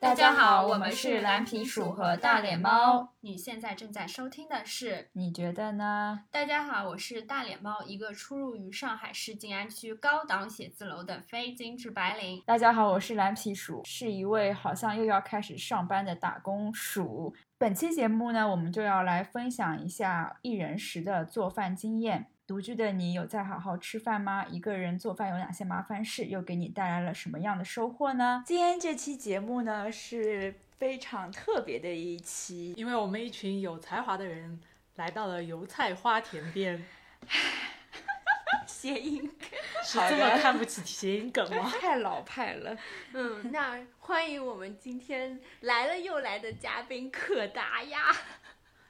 大家好，我们是蓝皮鼠和大脸猫。你现在正在收听的是？你觉得呢？大家好，我是大脸猫，一个出入于上海市静安区高档写字楼的非精致白领。大家好，我是蓝皮鼠，是一位好像又要开始上班的打工鼠。本期节目呢，我们就要来分享一下一人食的做饭经验。独居的你有在好好吃饭吗？一个人做饭有哪些麻烦事？又给你带来了什么样的收获呢？今天这期节目呢是非常特别的一期，因为我们一群有才华的人来到了油菜花田边。谐音梗，是这么看不起谐音梗吗？太老派了。嗯，那欢迎我们今天来了又来的嘉宾可达鸭。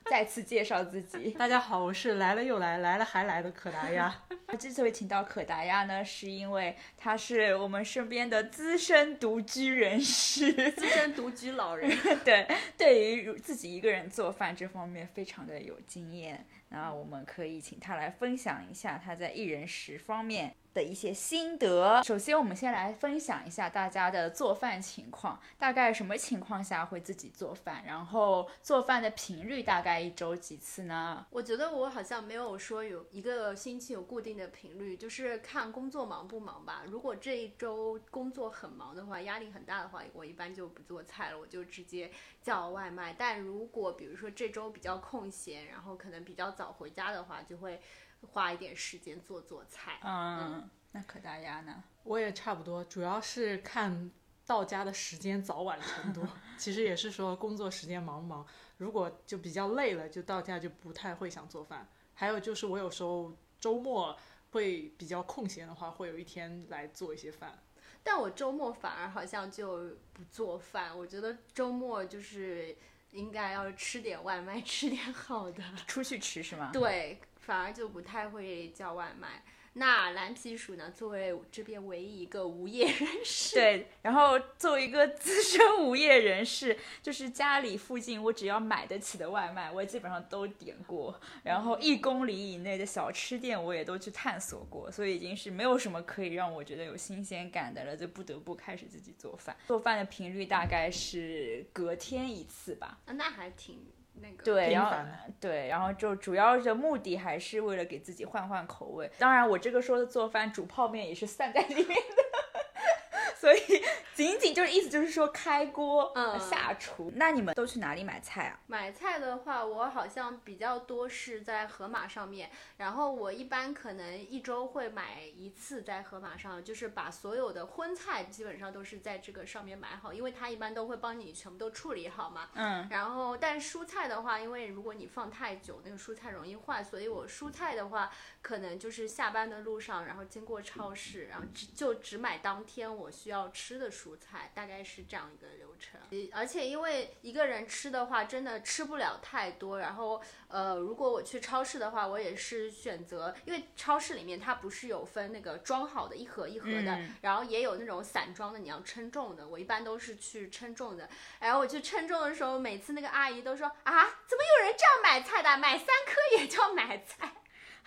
再次介绍自己，大家好，我是来了又来，来了还来的可达鸭。这次会请到可达鸭呢，是因为他是我们身边的资深独居人士，资深独居老人。对，对于自己一个人做饭这方面非常的有经验。那我们可以请他来分享一下他在一人食方面。的一些心得。首先，我们先来分享一下大家的做饭情况，大概什么情况下会自己做饭？然后做饭的频率大概一周几次呢？我觉得我好像没有说有一个星期有固定的频率，就是看工作忙不忙吧。如果这一周工作很忙的话，压力很大的话，我一般就不做菜了，我就直接叫外卖。但如果比如说这周比较空闲，然后可能比较早回家的话，就会。花一点时间做做菜。嗯，那可大鸭呢？我也差不多，主要是看到家的时间早晚程度。其实也是说工作时间忙不忙。如果就比较累了，就到家就不太会想做饭。还有就是我有时候周末会比较空闲的话，会有一天来做一些饭。但我周末反而好像就不做饭。我觉得周末就是应该要吃点外卖，吃点好的。出去吃是吗？对。反而就不太会叫外卖。那蓝皮鼠呢？作为这边唯一一个无业人士，对，然后作为一个资深无业人士，就是家里附近我只要买得起的外卖，我基本上都点过。然后一公里以内的小吃店，我也都去探索过。所以已经是没有什么可以让我觉得有新鲜感的了，就不得不开始自己做饭。做饭的频率大概是隔天一次吧。啊，那还挺。对，然后对，然后就主要的目的还是为了给自己换换口味。当然，我这个说的做饭煮泡面也是散在里面的。所以，仅仅就是意思就是说开锅嗯下厨。那你们都去哪里买菜啊？买菜的话，我好像比较多是在盒马上面。然后我一般可能一周会买一次在盒马上，就是把所有的荤菜基本上都是在这个上面买好，因为它一般都会帮你全部都处理好嘛。嗯。然后，但蔬菜的话，因为如果你放太久，那个蔬菜容易坏，所以我蔬菜的话，可能就是下班的路上，然后经过超市，然后只就只买当天我需。需要吃的蔬菜大概是这样一个流程，而且因为一个人吃的话，真的吃不了太多。然后，呃，如果我去超市的话，我也是选择，因为超市里面它不是有分那个装好的一盒一盒的，然后也有那种散装的，你要称重的。我一般都是去称重的。然后我去称重的时候，每次那个阿姨都说啊，怎么有人这样买菜的？买三颗也叫买菜。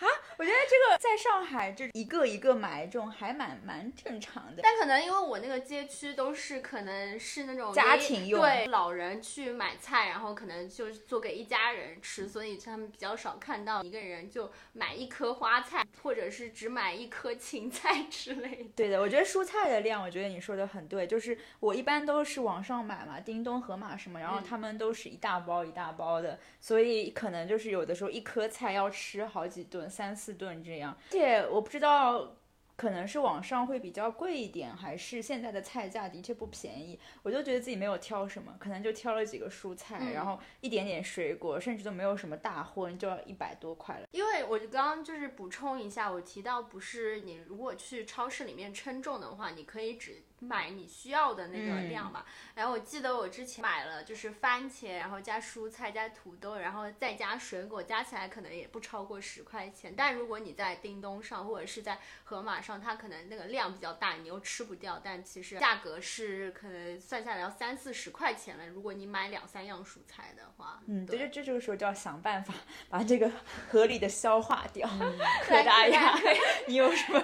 啊，我觉得这个在上海这一个一个买这种还蛮蛮正常的，但可能因为我那个街区都是可能是那种家庭用，对老人去买菜，然后可能就是做给一家人吃，所以他们比较少看到一个人就买一颗花菜，或者是只买一颗芹菜之类的。对的，我觉得蔬菜的量，我觉得你说的很对，就是我一般都是网上买嘛，叮咚、盒马什么，然后他们都是一大包一大包的，所以可能就是有的时候一颗菜要吃好几顿。三四顿这样，而且我不知道。可能是网上会比较贵一点，还是现在的菜价的确不便宜，我就觉得自己没有挑什么，可能就挑了几个蔬菜，然后一点点水果，甚至都没有什么大荤，就要一百多块了。因为我刚刚就是补充一下，我提到不是你如果去超市里面称重的话，你可以只买你需要的那个量嘛。然后我记得我之前买了就是番茄，然后加蔬菜加土豆，然后再加水果，加起来可能也不超过十块钱。但如果你在叮咚上或者是在盒马上。它可能那个量比较大，你又吃不掉，但其实价格是可能算下来要三四十块钱了。如果你买两三样蔬菜的话，嗯，对，这这个时候就要想办法把这个合理的消化掉。可大家，你有什么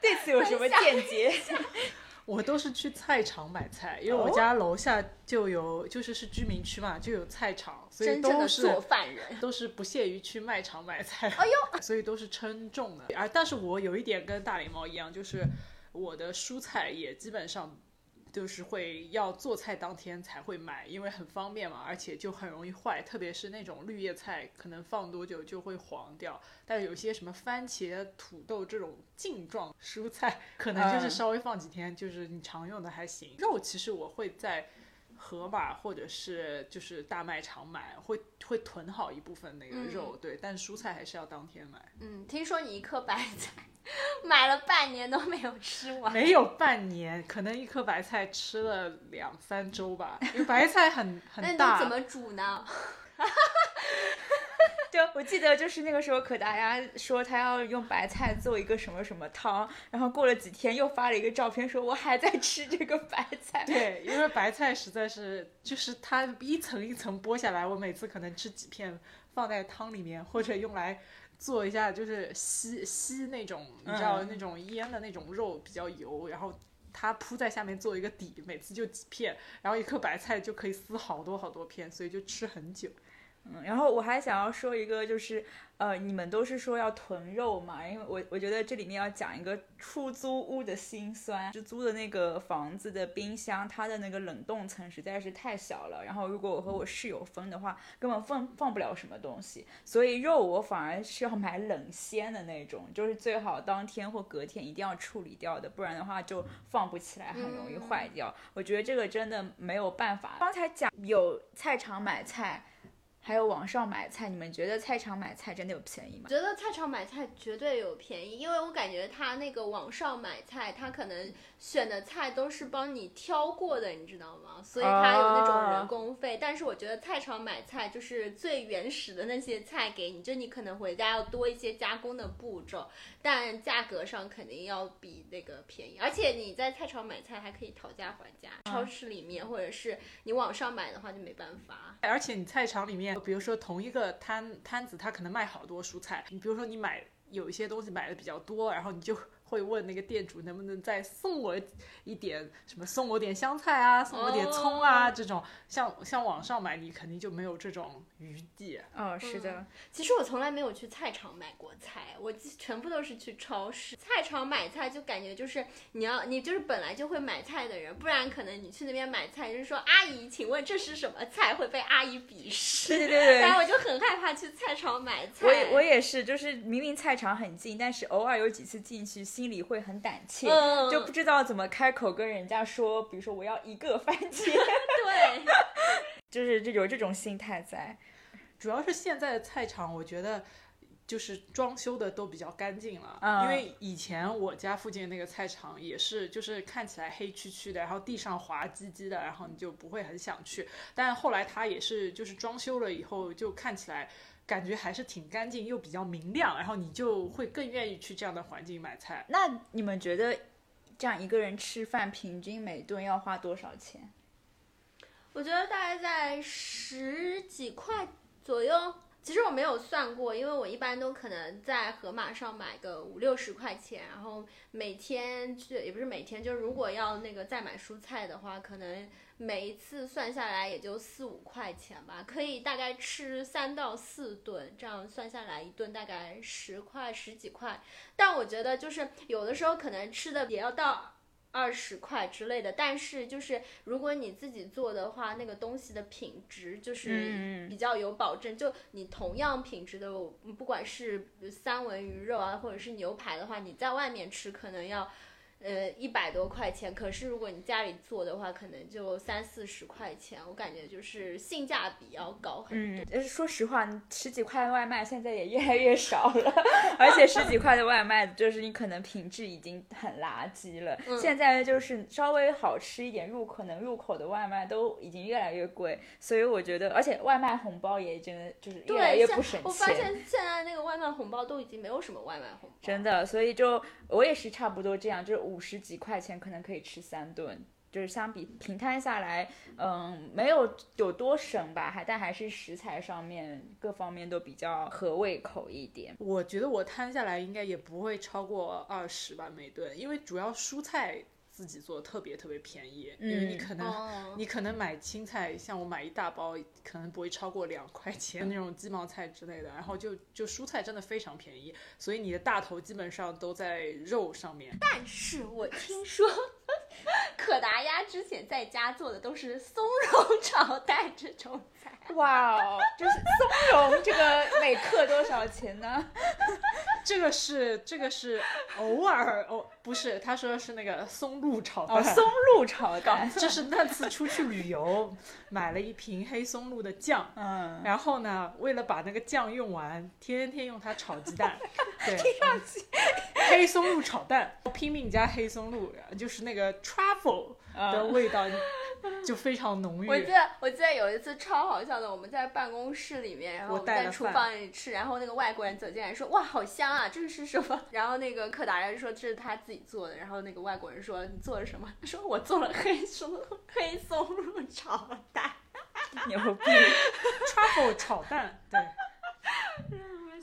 对此有什么见解？我都是去菜场买菜，因为我家楼下就有，就是是居民区嘛，就有菜场，所以都是做饭人。都是不屑于去卖场买菜。哎呦，所以都是称重的。而但是我有一点跟大脸猫一样，就是我的蔬菜也基本上就是会要做菜当天才会买，因为很方便嘛，而且就很容易坏，特别是那种绿叶菜，可能放多久就会黄掉。但有些什么番茄、土豆这种茎状蔬菜，可能就是嗯稍微放几天，就是你常用的还行。肉其实我会在。盒马或者是就是大卖场买，会会囤好一部分那个肉，对，但蔬菜还是要当天买。嗯，听说你一颗白菜 买了半年都没有吃完。没有半年，可能一颗白菜吃了两三周吧，因为白菜很 那你都很大。怎么煮呢？就我记得就是那个时候可达鸭说他要用白菜做一个什么什么汤，然后过了几天又发了一个照片说我还在吃这个白菜。对，因为白菜实在是就是它一层一层剥下来，我每次可能吃几片放在汤里面，或者用来做一下就是吸吸那种你知道那种腌的那种肉比较油，然后。它铺在下面做一个底，每次就几片，然后一颗白菜就可以撕好多好多片，所以就吃很久。嗯，然后我还想要说一个，就是呃，你们都是说要囤肉嘛，因为我我觉得这里面要讲一个出租屋的辛酸，就租的那个房子的冰箱，它的那个冷冻层实在是太小了，然后如果我和我室友分的话，根本放放不了什么东西，所以肉我反而是要买冷鲜的那种，就是最好当天或隔天一定要处理掉的，不然的话就放不起来，很容易坏掉。我觉得这个真的没有办法。刚才讲有菜场买菜。还有网上买菜，你们觉得菜场买菜真的有便宜吗？觉得菜场买菜绝对有便宜，因为我感觉他那个网上买菜，他可能选的菜都是帮你挑过的，你知道吗？所以它有那种人工费。但是我觉得菜场买菜就是最原始的那些菜给你，就你可能回家要多一些加工的步骤，但价格上肯定要比那个便宜。而且你在菜场买菜还可以讨价还价，超市里面或者是你网上买的话就没办法。而且你菜场里面，比如说同一个摊摊子，他可能卖好多蔬菜。你比如说你买有一些东西买的比较多，然后你就会问那个店主能不能再送我一点什么，送我点香菜啊，送我点葱啊、哦这种。像像网上买，你肯定就没有这种余地。哦，是的，其实我从来没有去菜场买过菜，我全部都是去超市。菜场买菜就感觉就是你要你就是本来就会买菜的人，不然可能你去那边买菜就是说阿姨，请问这是什么菜，会被阿姨鄙视。对对对对然后我就很害怕去菜场买菜。我也我也是，就是明明菜场很近，但是偶尔有几次进去，心里会很胆怯，嗯就不知道怎么开口跟人家说，比如说我要一个番茄，对，就是就有这种心态在。主要是现在的菜场，我觉得就是装修的都比较干净了。嗯因为以前我家附近那个菜场也是，就是看起来黑黢黢的，然后地上滑唧唧的，然后你就不会很想去。但后来它也是，就是装修了以后，就看起来感觉还是挺干净，又比较明亮，然后你就会更愿意去这样的环境买菜。那你们觉得这样一个人吃饭，平均每顿要花多少钱？我觉得大概在十几块左右。其实我没有算过，因为我一般都可能在盒马上买个五六十块钱，然后每天就也不是每天，就如果要那个再买蔬菜的话，可能每一次算下来也就四五块钱吧，可以大概吃三到四顿，这样算下来一顿大概十块十几块。但我觉得就是有的时候可能吃的也要到二十块之类的，但是就是如果你自己做的话，那个东西的品质就是嗯比较有保证。就你同样品质的，不管是三文鱼肉啊，或者是牛排的话，你在外面吃可能要。呃，一百多块钱，可是如果你家里做的话，可能就三四十块钱，我感觉就是性价比要高很多。嗯，但是说实话，十几块的外卖现在也越来越少了，而且十几块的外卖就是你可能品质已经很垃圾了。嗯现在就是稍微好吃一点、入口能入口的外卖都已经越来越贵，所以我觉得，而且外卖红包也真的就是越来越不省钱我发。现现在那个外卖红包都已经没有什么外卖红包，真的，所以就我也是差不多这样，就是五十几块钱可能可以吃三顿，就是相比平摊下来，嗯，没有有多省吧，还但还是食材上面各方面都比较合胃口一点。我觉得我摊下来应该也不会超过二十吧每顿，因为主要蔬菜自己做的特别特别便宜，因为你嗯可能、哦，你可能买青菜，像我买一大包，可能不会超过两块钱那种鸡毛菜之类的，然后就就蔬菜真的非常便宜，所以你的大头基本上都在肉上面。但是我听说可达鸭之前在家做的都是松茸炒蛋这种菜。哇哦，就是松茸这个每克多少钱呢？这个是这个是偶尔哦，不是，他说是那个松露炒蛋。哦，松露炒蛋。这是那次出去旅游，买了一瓶黑松露的酱，嗯，然后呢，为了把那个酱用完，天天用它炒鸡蛋。对，黑松露炒蛋，拼命加黑松露，就是那个 truffle 的嗯味道就非常浓郁。我记得我记得有一次超好笑的，我们在办公室里面，然后我在厨房里吃，然后那个外国人走进来说：“哇，好香啊，这是什么？” 然后那个柯达人说这是他自己做的，然后那个外国人说：“你做了什么？”他 说：“我做了黑松黑松露炒蛋。牛逼 truffle 炒蛋，对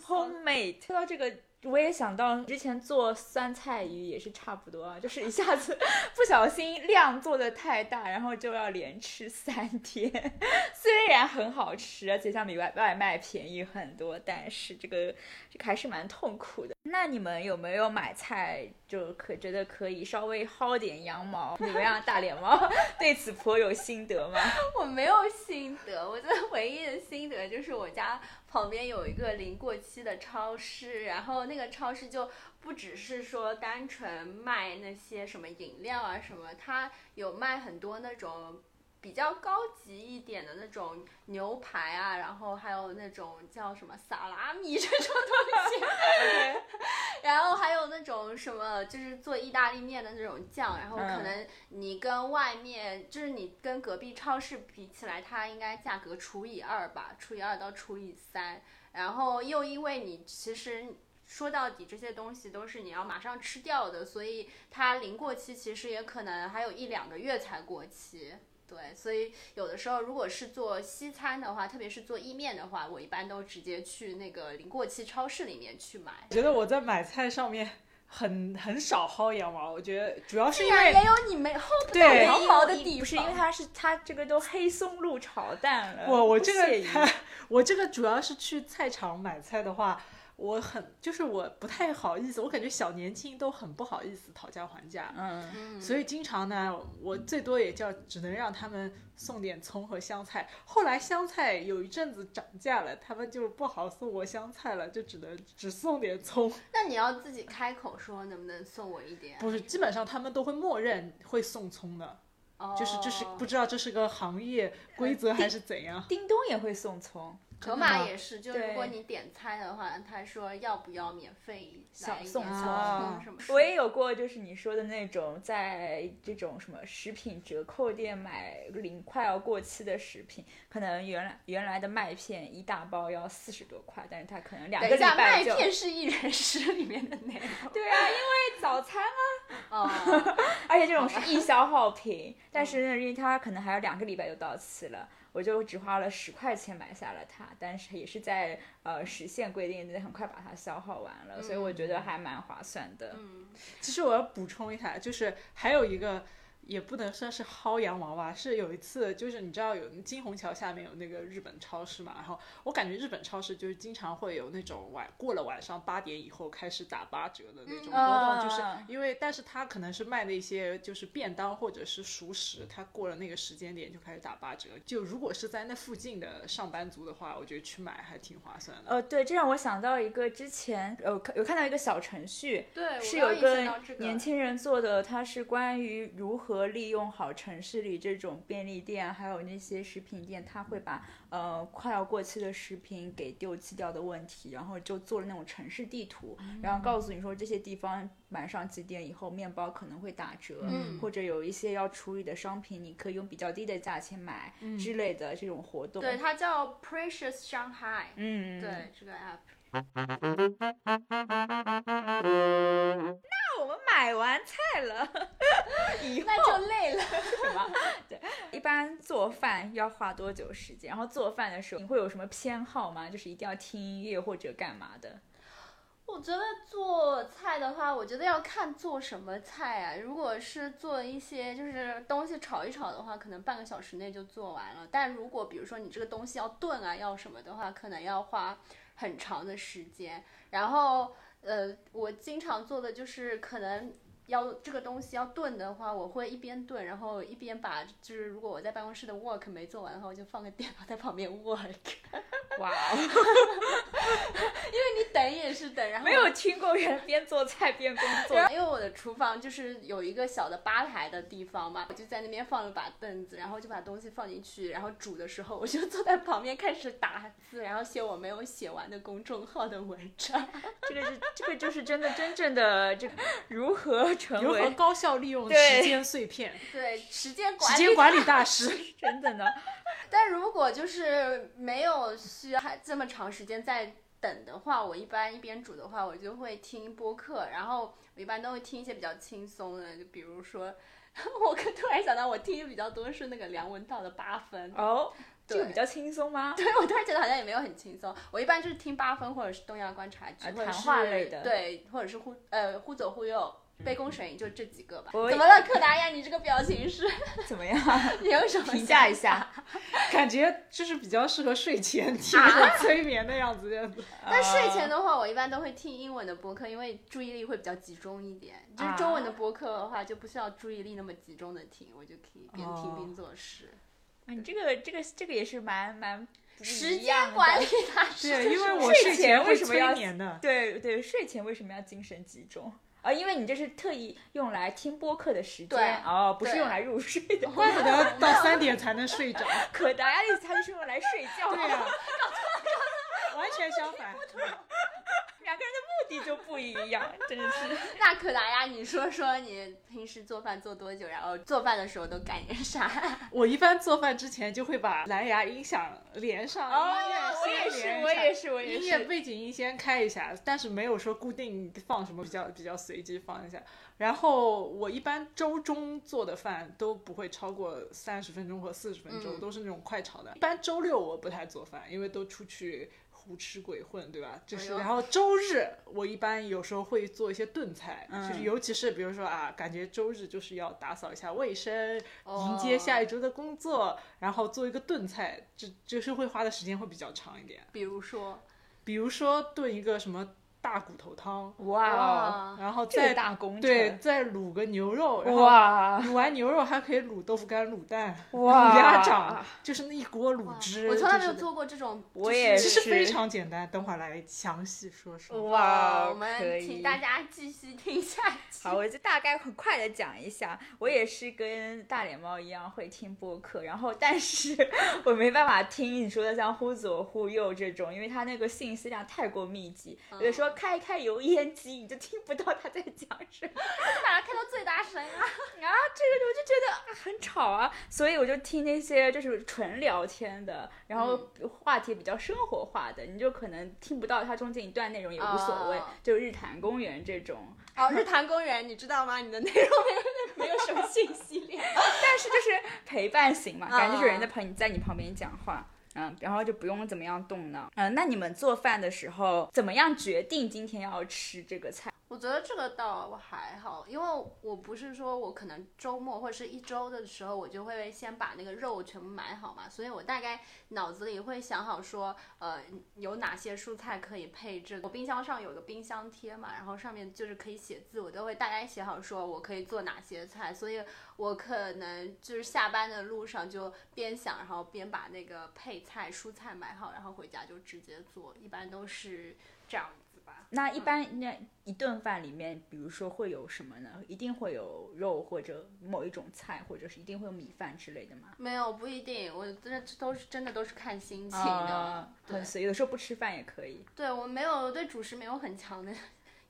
，，homemade。说到这个。我也想到之前做酸菜鱼也是差不多啊，就是一下子不小心量做的太大，然后就要连吃三天。虽然很好吃，而且相比外外卖便宜很多，但是这个这个还是蛮痛苦的。那你们有没有买菜就可觉得可以稍微薅点羊毛？你们让大脸猫 对此颇有心得吗？”我没有心得，我觉得唯一的心得就是我家旁边有一个临过期的超市，然后那个超市就不只是说单纯卖那些什么饮料啊什么，它有卖很多那种。比较高级一点的那种牛排啊，然后还有那种叫什么萨拉米这种东西，然后还有那种什么，就是做意大利面的那种酱，然后可嗯能你跟外面，就是你跟隔壁超市比起来，它应该价格除以二吧，除以二到除以三，然后又因为你其实。说到底，这些东西都是你要马上吃掉的，所以它临过期其实也可能还有一两个月才过期。对，所以有的时候如果是做西餐的话，特别是做意面的话，我一般都直接去那个临过期超市里面去买。我觉得我在买菜上面很很少薅羊毛，我觉得主要是因为也有你没薅不到羊毛的地方，不是因为它是它这个都黑松露炒蛋了。我我这个 我这个主要是去菜场买菜的话，我很就是我不太好意思，我感觉小年轻都很不好意思讨价还价，嗯，嗯，所以经常呢，我最多也叫只能让他们送点葱和香菜。后来香菜有一阵子涨价了，他们就不好送我香菜了，就只能只送点葱。那你要自己开口说能不能送我一点？不是，基本上他们都会默认会送葱的，哦就是这是不知道这是个行业规则还是怎样。叮咚也会送葱，盒马也是，就如果你点餐的话，他说要不要免费小送小送什么。我也有过，就是你说的那种，在这种什么食品折扣店买零快要过期的食品，可能原来原来的麦片一大包要四十多块，但是他可能两个礼等一下，拜就。麦片是一人食里面的那种。对啊，因为早餐啊，哦，而且这种是 易消耗品，但是呢，因为它可能还有两个礼拜就到期了，我就只花了十块钱买下了它，但是也是在呃时限规定内很快把它消耗完了，所以我觉得还蛮划算的。嗯，其实我要补充一下，就是还有一个也不能算是薅羊毛吧，是有一次就是你知道有金虹桥下面有那个日本超市嘛，然后我感觉日本超市就是经常会有那种晚过了晚上八点以后开始打八折的那种活动，就是啊。因为但是他可能是卖的一些就是便当或者是熟食，他过了那个时间点就开始打八折，就如果是在那附近的上班族的话，我觉得去买还挺划算的。呃，对，这让我想到一个之前呃有看到一个小程序，对，是有一个。年轻人做的，它是关于如何利用好城市里这种便利店，还有那些食品店，他会把呃快要过期的食品给丢弃掉的问题，然后就做了那种城市地图，然后告诉你说这些地方晚上几点以后面包可能会打折，嗯或者有一些要处理的商品，你可以用比较低的价钱买、之类的这种活动。对，它叫 Precious Shanghai。嗯，对，这个 app。那我们买完菜了，以后那就累了。什么？对，一般做饭要花多久时间？然后做饭的时候，你会有什么偏好吗？就是一定要听音乐或者干嘛的？我我觉得做菜的话，我觉得要看做什么菜啊。如果是做一些就是东西炒一炒的话，可能半个小时内就做完了。但如果比如说你这个东西要炖啊，要什么的话，可能要花很长的时间。然后呃，我经常做的就是可能要这个东西要炖的话，我会一边炖，然后一边把就是如果我在办公室的 work 没做完的话，我就放个电脑在旁边 work。哇哦，因为你等也是等，然后没有听过人边做菜边工作。因为我的厨房就是有一个小的吧台的地方嘛，我就在那边放了把凳子，然后就把东西放进去，然后煮的时候我就坐在旁边开始打字，然后写我没有写完的公众号的文章。这个是这个就是真的真正的这个如何成如何高效利用时间碎片？对，时间管时理。间管理大师。真的呢？但如果就是没有需要这么长时间在等的话，我一般一边煮的话，我就会听播客，然后我一般都会听一些比较轻松的，就比如说，我突然想到我听的比较多是那个梁文道的八分。哦，这个比较轻松吗？对，我突然觉得好像也没有很轻松。我一般就是听八分或者是东亚观察谈话类的对，或者是忽呃忽左忽右、杯弓蛇影，就这几个吧。怎么了，柯达呀？你这个表情是？怎么样？你有什么评价一下？感觉就是比较适合睡前 听啊催眠的样子，这样子。但睡前的话，我一般都会听英文的播客，因为注意力会比较集中一点。就是中文的播客的话，就不需要注意力那么集中的听，我就可以边听边做事。啊你这个这个这个也是蛮蛮不时一样的间管理大师。对，因为我睡睡前为什么要的。对对，睡前为什么要精神集中？啊，因为你这是特意用来听播客的时对间哦，不是用来入睡的。怪不得到三点才能睡着。可达鸭的意思，它就是用来睡觉。对 呀、完全相反。两个人的目的就不一样，真的是。那可达呀，你说说你平时做饭做多久？然后做饭的时候都干点啥？我一般做饭之前就会把蓝牙音响连上，哦我也是，我也是，我也是音乐是。背景音先开一下，但是没有说固定放什么，比较比较随机放一下。然后我一般周中做的饭都不会超过三十分钟或四十分钟，嗯都是那种快炒的。一般周六我不太做饭，因为都出去胡吃鬼混，对吧？就是，哎然后周日我一般有时候会做一些炖菜，嗯就是尤其是比如说啊，感觉周日就是要打扫一下卫生，哦迎接下一周的工作，然后做一个炖菜，就就是会花的时间会比较长一点。比如说，比如说炖一个什么大骨头汤，哇然后再大工程。对再卤个牛肉，哇卤完牛肉还可以卤豆腐干、卤蛋、哇卤鸭掌，就是那一锅卤汁。我从来没有做过这种，我也是其实非常简单，等会儿来详细说说。哇，我们可以。请大家继续听下去。好，我就大概很快的讲一下，我也是跟大脸猫一样会听播客，然后但是我没办法听你说的像忽左忽右这种，因为它那个信息量太过密集，有的时候开一开油烟机你就听不到他在讲什么。把它开到最大声啊！啊，这个我就觉得啊很吵啊，所以我就听那些就是纯聊天的，然后话题比较生活化的，你就可能听不到它中间一段内容也无所谓，哦就日坛公园这种。哦，日坛公园，你知道吗？你的内容没有没有什么信息量。但是就是陪伴型嘛，感觉就是有人在啊陪你在你旁边讲话。嗯，然后就不用怎么样动脑。嗯，那你们做饭的时候怎么样决定今天要吃这个菜？我觉得这个倒还好，因为我不是说我可能周末或者是一周的时候，我就会先把那个肉全部买好嘛，所以我大概脑子里会想好说，呃，有哪些蔬菜可以配这个。我冰箱上有个冰箱贴嘛，然后上面就是可以写字，我都会大概写好说我可以做哪些菜，所以我可能就是下班的路上就边想，然后边把那个配菜蔬菜买好，然后回家就直接做，一般都是这样。那一般那一顿饭里面，比如说会有什么呢？一定会有肉或者某一种菜，或者是一定会有米饭之类的吗？没有，不一定，我这这都是真的都是看心情的。很随意，有的时候不吃饭也可以。对我没有对主食没有很强的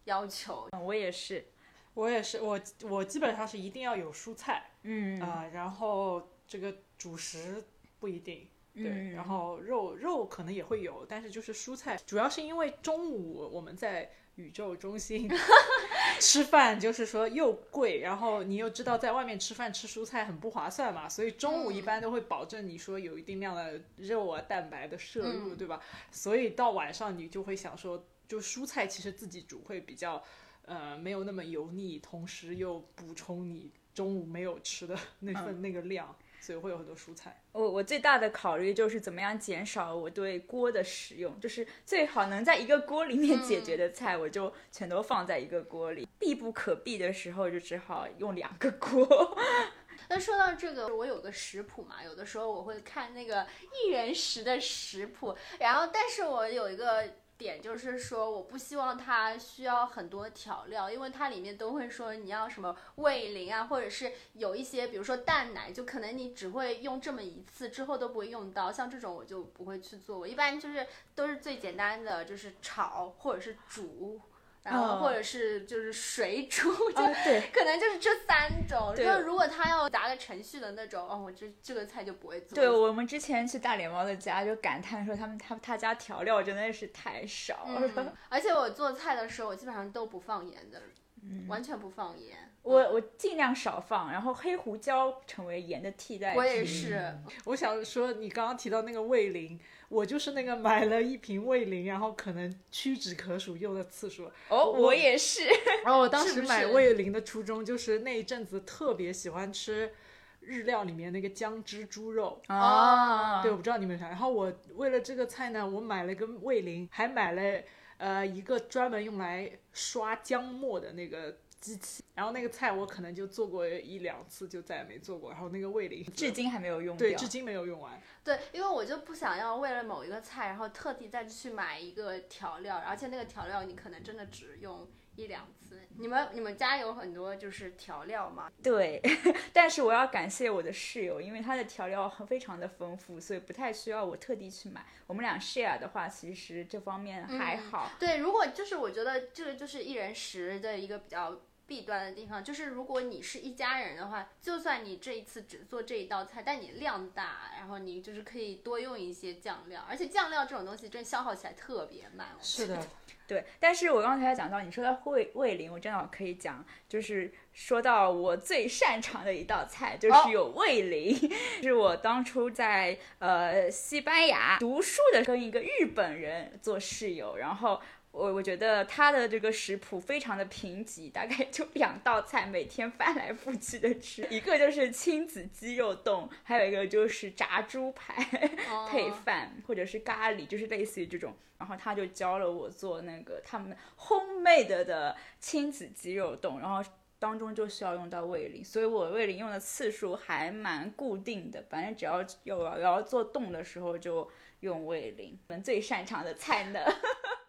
要求。嗯，我也是。我也是，我我基本上是一定要有蔬菜嗯啊、然后这个主食不一定。对，嗯。然后肉肉可能也会有，但是就是蔬菜，主要是因为中午我们在宇宙中心 吃饭，就是说又贵，然后你又知道在外面吃饭吃蔬菜很不划算嘛，所以中午一般都会保证你说有一定量的肉啊蛋白的摄入，嗯。对吧？所以到晚上你就会想说就蔬菜其实自己煮会比较，呃，没有那么油腻，同时又补充你中午没有吃的那份那个量，所以会有很多蔬菜。我我最大的考虑就是怎么样减少我对锅的使用，就是最好能在一个锅里面解决的菜，我就全都放在一个锅里。避不可避的时候，就只好用两个锅。那说到这个，我有个食谱嘛，有的时候我会看那个一人食的食谱，然后但是我有一个点就是说，我不希望它需要很多调料，因为它里面都会说你要什么味淋啊，或者是有一些，比如说淡奶，就可能你只会用这么一次，之后都不会用到，像这种我就不会去做，我一般就是都是最简单的，就是炒或者是煮。然后或者是就是水煮，就对，可能就是这三种。对就如果他要答个程序的那种，哦，我这这个菜就不会做。对我们之前去大脸猫的家，就感叹说他们他他家调料真的是太少了。嗯，而且我做菜的时候，我基本上都不放盐的，嗯完全不放盐。我我尽量少放，然后黑胡椒成为盐的替代品。我也是，我想说，你刚刚提到那个味淋，我就是那个买了一瓶味淋，然后可能屈指可数用的次数。哦，我也是。然后我当时买是味淋的初衷就是那一阵子特别喜欢吃日料里面那个姜汁猪肉。啊，对，我不知道你们有啥。然后我为了这个菜呢，我买了个味淋，还买了呃一个专门用来刷姜末的那个机器。然后那个菜我可能就做过一两次，就再也没做过。然后那个味淋至今还没有用掉。对，至今没有用完。对，因为我就不想要为了某一个菜，然后特地再去买一个调料，而且那个调料你可能真的只用一两次。你们你们家有很多就是调料吗？对，但是我要感谢我的室友，因为他的调料很非常的丰富，所以不太需要我特地去买。我们俩 share 的话，其实这方面还好。对，如果就是我觉得这个就是一人食的一个比较弊端的地方，就是如果你是一家人的话，就算你这一次只做这一道菜，但你量大，然后你就是可以多用一些酱料，而且酱料这种东西真消耗起来特别慢。是的，对，但是我刚才讲到你说的味味淋，我正好可以讲，就是说到我最擅长的一道菜，就是有味淋，是我当初在呃西班牙读书的，跟一个日本人做室友，然后。我我觉得他的这个食谱非常的贫瘠，大概就两道菜，每天翻来覆去的吃，一个就是亲子鸡肉冻，还有一个就是炸猪排 配饭，或者是咖喱，就是类似于这种。然后他就教了我做那个他们 homemade 的亲子鸡肉冻，然后当中就需要用到味淋，所以我味淋用的次数还蛮固定的，反正只要有要要做冻的时候就用味淋。我们最擅长的菜呢？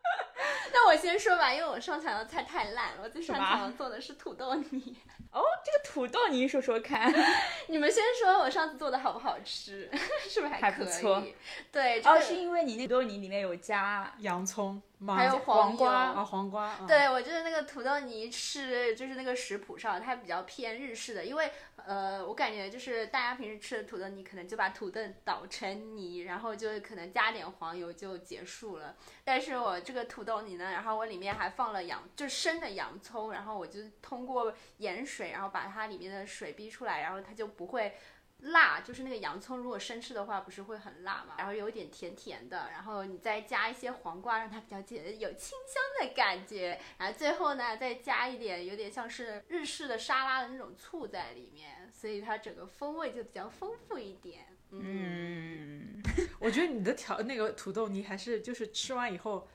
那我先说吧，因为我上场的菜太烂了，我最擅长做的是土豆泥。哦，这个土豆泥说说看。你们先说我上次做的好不好吃，是不是还可以？不错对，这哦，是因为你那土豆泥里面有加洋葱、还有黄瓜啊黄瓜。啊对，我觉得那个土豆泥是就是那个食谱上它比较偏日式的，因为呃，我感觉就是大家平时吃的土豆泥，可能就把土豆捣成泥，然后就可能加点黄油就结束了。但是我这个土豆泥呢，然后我里面还放了洋，就生的洋葱，然后我就通过盐水，然后把它里面的水逼出来，然后它就不会。辣就是那个洋葱，如果生吃的话，不是会很辣嘛？然后有一点甜甜的，然后你再加一些黄瓜，让它比较解有清香的感觉。然后最后呢，再加一点有点像是日式的沙拉的那种醋在里面，所以它整个风味就比较丰富一点。嗯，我觉得你的调那个土豆泥还是就是吃完以后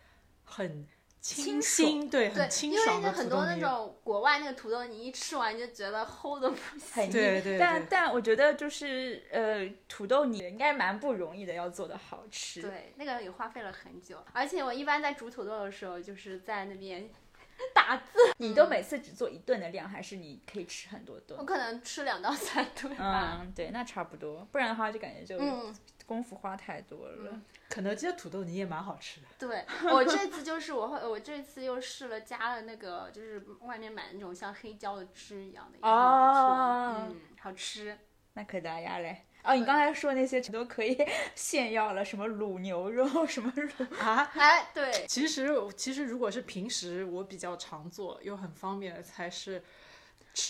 很清清新，对，很，清因为爽的很多那。种国外那个土豆泥一吃完就觉得齁的不行。很腻。对对但但我觉得就是呃，土豆泥应该蛮不容易的，要做的好吃。对，那个也花费了很久，而且我一般在煮土豆的时候，就是在那边 打字。你都每次只做一顿的量，还是你可以吃很多顿我？可能吃两到三顿吧。嗯，对，那差不多，不然的话就感觉就嗯，功夫花太多了。肯德基的土豆泥也蛮好吃的。对我这次就是我会，我这次又试了加了那个，就是外面买那种像黑椒的汁一样的，也很不错，哦嗯，好吃。那可大呀嘞！哦，你刚才说那些全都可以 炫耀了，什么卤牛肉，什么卤 啊，哎，对，其实其实如果是平时我比较常做又很方便的菜是，豉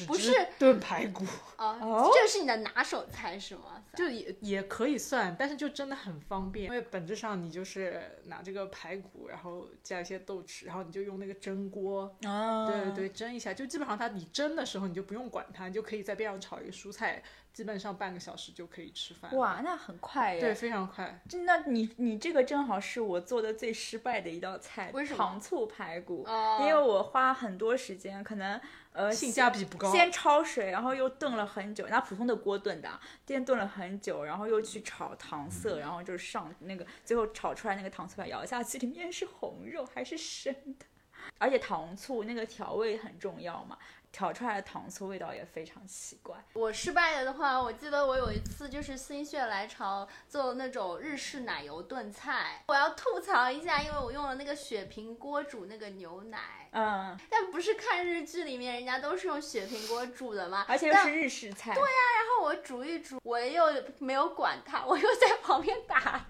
不是炖排骨，啊，哦。这个是你的拿手菜是吗？就也也可以算，但是就真的很方便，因为本质上你就是拿这个排骨，然后加一些豆豉，然后你就用那个蒸锅，啊对对对，蒸一下，就基本上它你蒸的时候你就不用管它，你就可以在边上炒一个蔬菜，基本上半个小时就可以吃饭。哇，那很快耶。对，非常快。真的，你你这个正好是我做的最失败的一道菜，为什么糖醋排骨。哦因为我花很多时间，可能呃性价比不高。先焯水，然后又炖了很久，拿普通的锅炖的啊，先炖了很久，然后又去炒糖色，然后就是上那个，最后炒出来那个糖醋排咬下去，里面是红肉还是生的，而且糖醋那个调味很重要嘛，调出来的糖醋味道也非常奇怪。我失败了的话，我记得我有一次就是心血来潮做那种日式奶油炖菜，我要吐槽一下，因为我用了那个雪平锅煮那个牛奶，嗯，但不是看日剧里面人家都是用雪平锅煮的吗？而且又是日式菜，对呀然后我煮一煮，我又没有管它，我又在旁边打。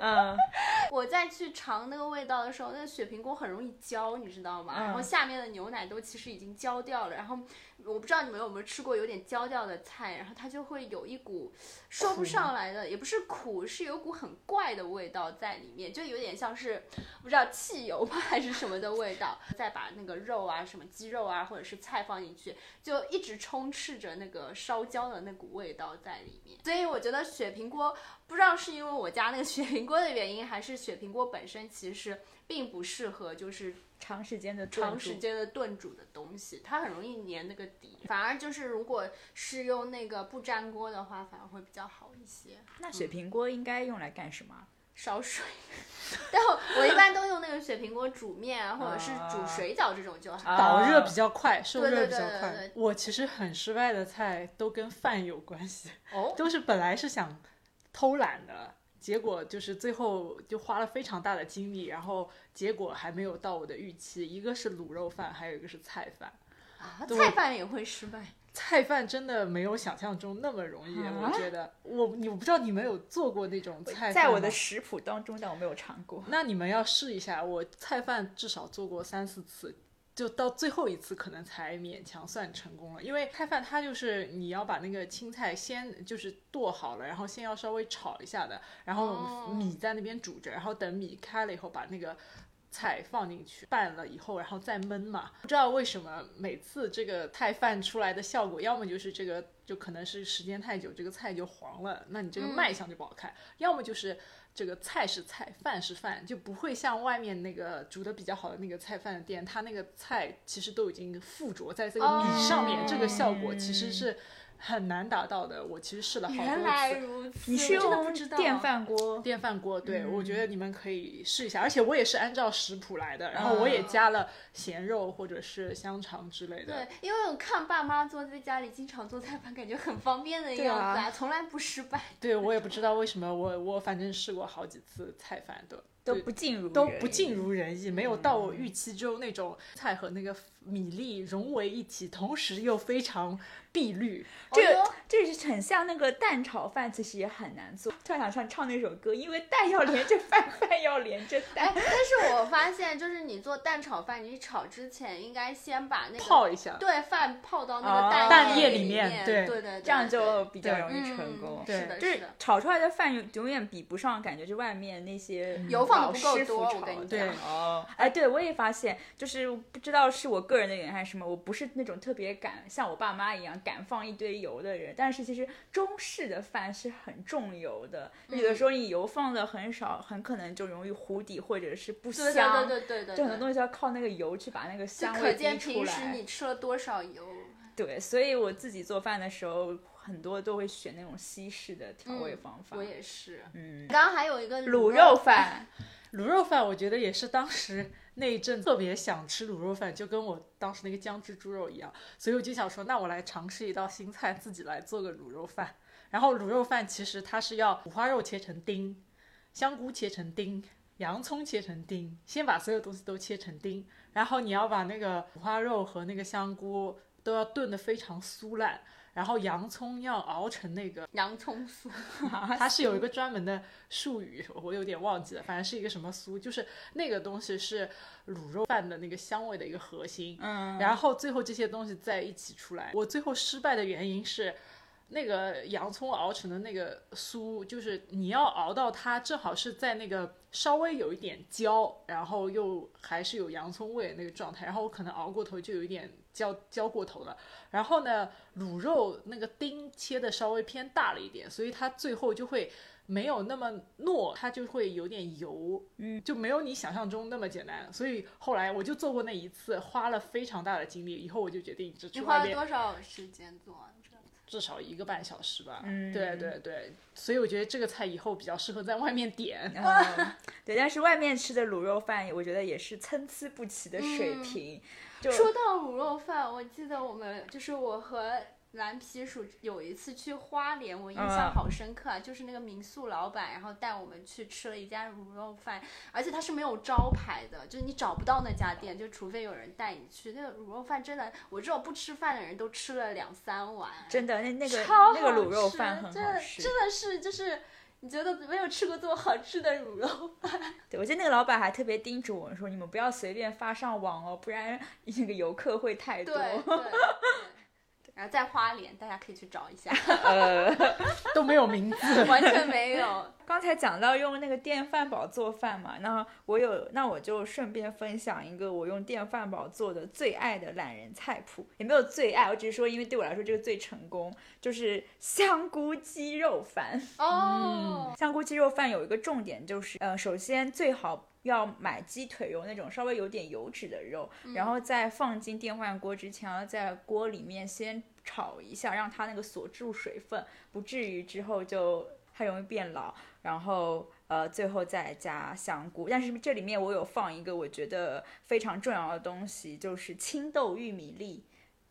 嗯，我在去尝那个味道的时候，那个雪平锅很容易焦，你知道吗？嗯然后下面的牛奶都其实已经焦掉了，然后我不知道你们有没有吃过有点焦掉的菜，然后它就会有一股说不上来的，也不是苦，是有股很怪的味道在里面，就有点像是不知道汽油吧 还是什么的味道。再把那个肉啊，什么鸡肉啊或者是菜放进去，就一直充斥着那个烧焦的那股味道在里面。所以我觉得雪平锅不知道是因为我家那个雪平锅的原因，还是雪平锅本身其实并不适合就是长时间的炖长时间的炖煮的东西，它很容易粘那个底。反而就是如果是用那个不粘锅的话，反而会比较好一些。那水平锅应该用来干什么？烧水，但我我一般都用那个水平锅煮面啊，或者是煮啊水饺这种就好。啊导热比较快，受热比较快对对对。我其实很失败的菜都跟饭有关系，哦，都是本来是想偷懒的，结果就是最后就花了非常大的精力，然后结果还没有到我的预期。一个是卤肉饭，还有一个是菜饭。啊，菜饭也会失败。菜饭真的没有想象中那么容易，啊我觉得我你我不知道你们有做过那种菜饭在我的食谱当中，但我没有尝过。那你们要试一下，我菜饭至少做过三四次，就到最后一次可能才勉强算成功了。因为菜饭它就是你要把那个青菜先就是剁好了，然后先要稍微炒一下的，然后哦米在那边煮着，然后等米开了以后把那个。菜放进去拌了以后，然后再焖嘛。不知道为什么每次这个菜饭出来的效果，要么就是这个就可能是时间太久，这个菜就黄了，那你这个嗯卖相就不好看；要么就是这个菜是菜，饭是饭，就不会像外面那个煮的比较好的那个菜饭店，它那个菜其实都已经附着在这个米上面，这个效果其实是很难达到的。我其实试了好多原来次。如此，你是我真的用不知道电饭锅？电饭锅，对、嗯我觉得你们可以试一下，而且我也是按照食谱来的，然后我也加了咸肉或者是香肠之类的。对，因为我看爸妈做，在家里经常做菜饭，感觉很方便的样子啊从来不失败。对我也不知道为什么，我我反正试过好几次菜饭都都不尽如都不尽如人意，没有到我预期中那种菜和那个米粒融为一体，同时又非常碧绿。这个这是很像那个蛋炒饭，其实也很难做。突然想唱唱那首歌，因为蛋要连着饭，饭要连着蛋。但是我发现，就是你做蛋炒饭，你炒之前应该先把那个泡一下。对饭泡到那哦。个蛋液液里面面，对对对，这样就比较容易成嗯功。对。是的，就是。炒出来的饭永永远比不上，感觉就外面那些油放得老不够师傅多我炒的跟你讲。哦，哎，对我也发现，就是不知道是我个人的原因还是什么，我不是那种特别敢像我爸妈一样敢放一堆油的人，但是其实中式的饭是很重油的，有的时候你油放的很少，很可能就容易糊底或者是不对香。对对对对对，就很多东西要靠那个油去把那个香味逼见平出来。时你吃了多少油。对，所以我自己做饭的时候，很多都会选那种西式的调味方法。我也是。嗯，刚刚还有一个卤肉肉饭，卤肉饭，我觉得也是当时那一阵特别想吃卤肉饭，就跟我当时那个姜汁猪肉一样，所以我就想说，那我来尝试一道新菜，自己来做个卤肉饭。然后卤肉饭其实它是要五花肉切成丁，香菇切成丁，洋葱切成丁，先把所有东西都切成丁，然后你要把那个五花肉和那个香菇都要炖得非常酥烂，然后洋葱要熬成那个，洋葱酥 它是有一个专门的术语，我有点忘记了，反正是一个什么酥，就是那个东西是卤肉饭的那个香味的一个核心。嗯，然后最后这些东西在一起出来。我最后失败的原因是，那个洋葱熬成的那个酥，就是你要熬到它正好是在那个稍微有一点焦，然后又还是有洋葱味的那个状态。然后我可能熬过头就有一点焦焦过头了。然后呢，卤肉那个丁切的稍微偏大了一点，所以它最后就会。没有那么糯，它就会有点油，嗯，就没有你想象中那么简单。所以后来我就做过那一次，花了非常大的精力。以后我就决定只你花了多少时间做啊？这个至少一个半小时吧。嗯对对对，所以我觉得这个菜以后比较适合在外面点。嗯，对，但是外面吃的卤肉饭，我觉得也是参差不齐的水嗯平。就说到卤肉饭，我记得我们就是我和蓝皮鼠有一次去花莲，我印象嗯好深刻啊！就是那个民宿老板，然后带我们去吃了一家卤肉饭，而且它是没有招牌的，就是你找不到那家店，就除非有人带你去。那个卤肉饭真的，我这种不吃饭的人都吃了两三碗，真的那那个超好那个卤肉吃饭很真的好吃。真的是就是。你觉得没有吃过这么好吃的卤肉？对，我记得那个老板还特别叮嘱我们说，你们不要随便发上网哦，不然那个游客会太多。对对对。然后在花莲，大家可以去找一下，呃，都没有名字。完全没有。刚才讲到用那个电饭煲做饭嘛，那我有，那我就顺便分享一个我用电饭煲做的最爱的懒人菜谱，也没有最爱，我只是说，因为对我来说这个最成功，就是香菇鸡肉饭。哦，香菇鸡肉饭有一个重点就是，呃，首先最好要买鸡腿肉那种稍微有点油脂的肉，然后在放进电饭锅之前，要在锅里面先炒一下，让它那个锁住水分，不至于之后就太容易变老。然后呃，最后再加香菇。但是这里面我有放一个我觉得非常重要的东西，就是青豆玉米粒。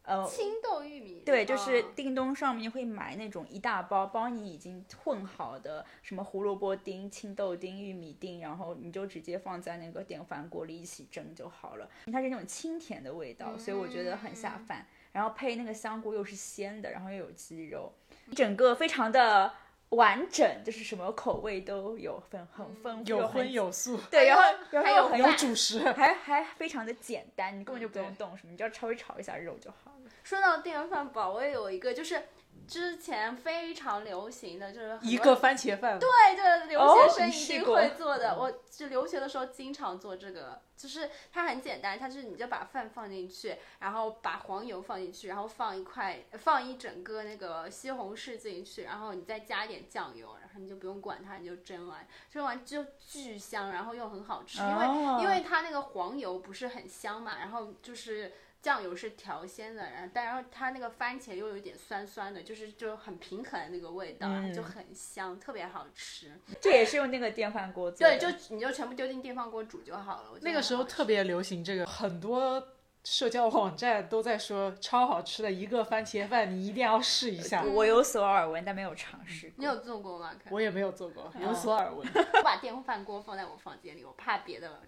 呃，青豆玉米，对，就是哦叮咚上面会买那种一大包，包你已经混好的什么胡萝卜丁、青豆丁、玉米丁，然后你就直接放在那个电饭锅里一起蒸就好了。它是那种清甜的味道，所以我觉得很下饭。然后配那个香菇又是鲜的，然后又有鸡肉，整个非常的完整，就是什么口味都有，很很丰富，有荤有素，对，然后 然还有有后又很有主食。还还非常的简单，你根本就不用动什么，你只要稍微炒一下肉就好了。说到电饭煲，我也有一个，就是之前非常流行的，就是一个番茄饭，对，就是留哦学生一定会做的。我就留学的时候经常做这个，就是它很简单，它是你就把饭放进去，然后把黄油放进去，然后放一块放一整个那个西红柿进去，然后你再加一点酱油，然后你就不用管它，你就蒸完，蒸完就巨香，然后又很好吃，因为、哦。因为它那个黄油不是很香嘛，然后就是。酱油是调鲜的，然后但然后它那个番茄又有点酸酸的，就是就很平衡的那个味道，然后就嗯很香，特别好吃。这也是用那个电饭锅做对，就你就全部丢进电饭锅煮就好了。那个时候特别流行这个，很多社交网站都在说超好吃的一个番茄饭，你一定要试一下。我有所耳闻，但没有尝试过。你有做过吗？我也没有做过，有所耳闻。我把电饭锅放在我房间里，我怕别的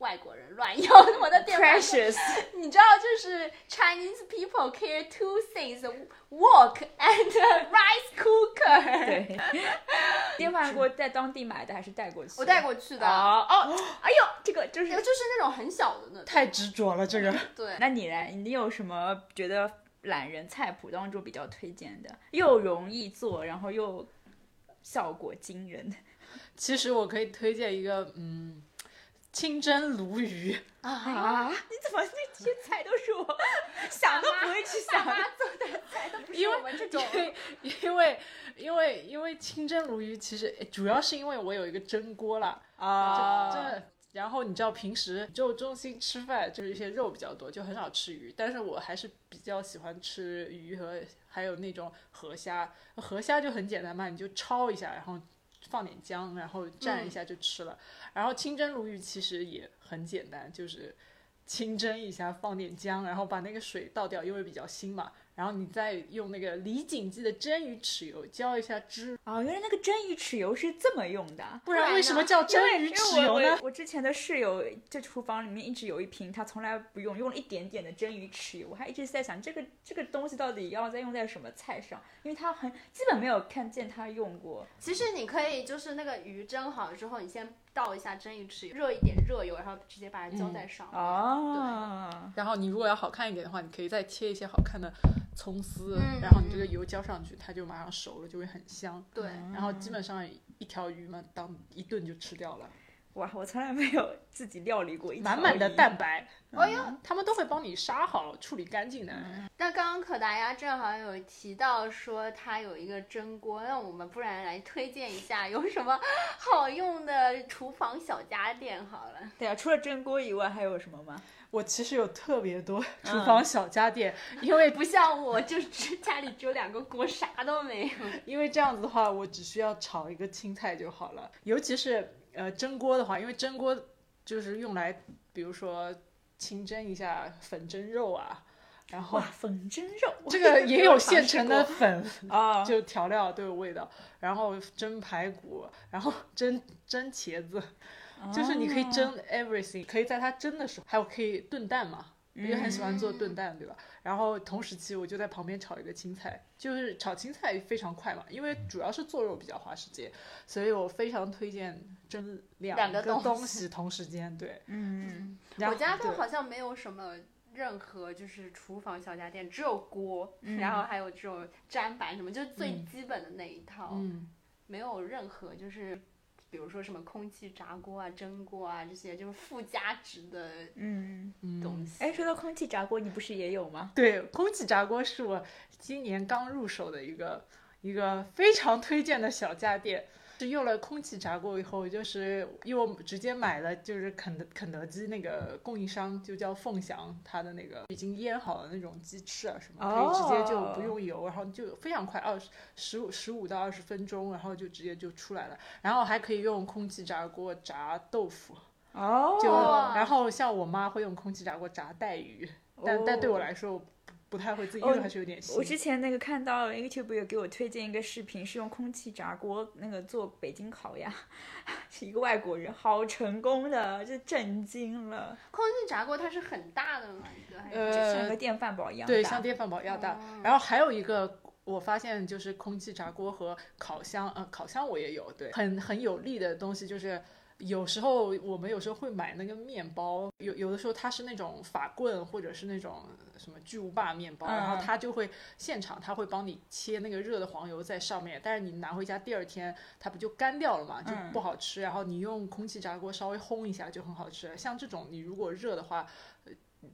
外国人乱用我的电饭锅。Precious，你知道，就是 Chinese people care two things: wok and rice cooker。对，电饭锅在当地买的还是带过去？我带过去的，哦哦，哎呦，这个就是。就是那种很小的那种。太执着了，这个。对，那你呢？你有什么觉得懒人菜谱当中比较推荐的？又容易做，然后又效果惊人。其实我可以推荐一个，嗯，清蒸鲈鱼。啊！你怎么这些菜都是我 想都不会去想的？做的菜都不是我们这种。因为 因为因为因为清蒸鲈鱼，其实主要是因为我有一个蒸锅啦，啊真的。然后你知道平时就中心吃饭就是一些肉比较多，就很少吃鱼，但是我还是比较喜欢吃鱼和还有那种河虾。河虾就很简单嘛，你就焯一下，然后放点姜，然后蘸一下就吃了。然后清蒸鲈鱼其实也很简单，就是清蒸一下，放点姜，然后把那个水倒掉，因为比较腥嘛。然后你再用那个李锦记的蒸鱼豉油浇一下汁，哦，原来那个蒸鱼豉油是这么用的。不然为什么叫蒸鱼豉油呢？我之前的室友在厨房里面一直有一瓶，他从来不用，用了一点点的蒸鱼豉油。我还一直在想，这个这个东西到底要再用在什么菜上？因为他很基本没有看见他用过。其实你可以就是那个鱼蒸好了之后，你先倒一下蒸鱼豉油，热一点热油，然后直接把它浇在上面。哦。然后你如果要好看一点的话，你可以再切一些好看的。葱丝，嗯然后你这个油浇上去，它就马上熟了，就会很香。对，然后基本上一条鱼嘛，当一顿就吃掉了。哇，我从来没有 自己料理过一满满的蛋白。哎呦，他们都会帮你杀好、处理干净的。那刚刚可达鸭正好有提到说它有一个蒸锅，那我们不然来推荐一下有什么好用的厨房小家电好了。对啊，除了蒸锅以外还有什么吗？我其实有特别多厨房小家电，因 为不像我，就是家里只有两个锅，啥都没有。因为这样子的话，我只需要炒一个青菜就好了。尤其是呃蒸锅的话，因为蒸锅就是用来，比如说清蒸一下粉蒸肉啊，然后粉蒸肉这个也有现成的 粉啊，就调料都有味道，然后蒸排骨，然后 蒸蒸茄子。就是你可以蒸 everything，可以在它蒸的时候，还有可以炖蛋嘛，我也很喜欢做炖蛋，对吧？然后同时期我就在旁边炒一个青菜，就是炒青菜非常快嘛，因为主要是做肉比较花时间，所以我非常推荐蒸两个东西同时间，对，嗯，我家都好像没有什么任何就是厨房小家电，只有锅，然后还有这种砧板什么，就最基本的那一套，嗯，没有任何就是。比如说什么空气炸锅啊、蒸锅啊这些，就是附加值的嗯东西。哎，说到空气炸锅，你不是也有吗？对，空气炸锅是我今年刚入手的一个一个非常推荐的小家电。是用了空气炸锅以后，就是因为我直接买了，就是肯德肯德基那个供应商就叫凤翔，它的那个已经腌好的那种鸡翅啊什么，可以直接就不用油，然后就非常快，二十十五十五到二十分钟，然后就直接就出来了。然后还可以用空气炸锅炸豆腐，哦，就然后像我妈会用空气炸锅炸带鱼，但但对我来说。不太会自己用还是有点。我之前那个看到 YouTube 有给我推荐一个视频，是用空气炸锅那个做北京烤鸭，是一个外国人，好成功的，就震惊了。空气炸锅它是很大的吗？一个，呃，像个电饭煲一样对，像电饭煲一样大。然后还有一个，我发现就是空气炸锅和烤箱，呃，烤箱我也有，对，很很有利的东西就是。有时候我们有时候会买那个面包，有有的时候它是那种法棍或者是那种什么巨无霸面包，然后它就会现场他会帮你切那个热的黄油在上面，但是你拿回家第二天它不就干掉了嘛，就不好吃。然后你用空气炸锅稍微烘一下就很好吃。像这种你如果热的话。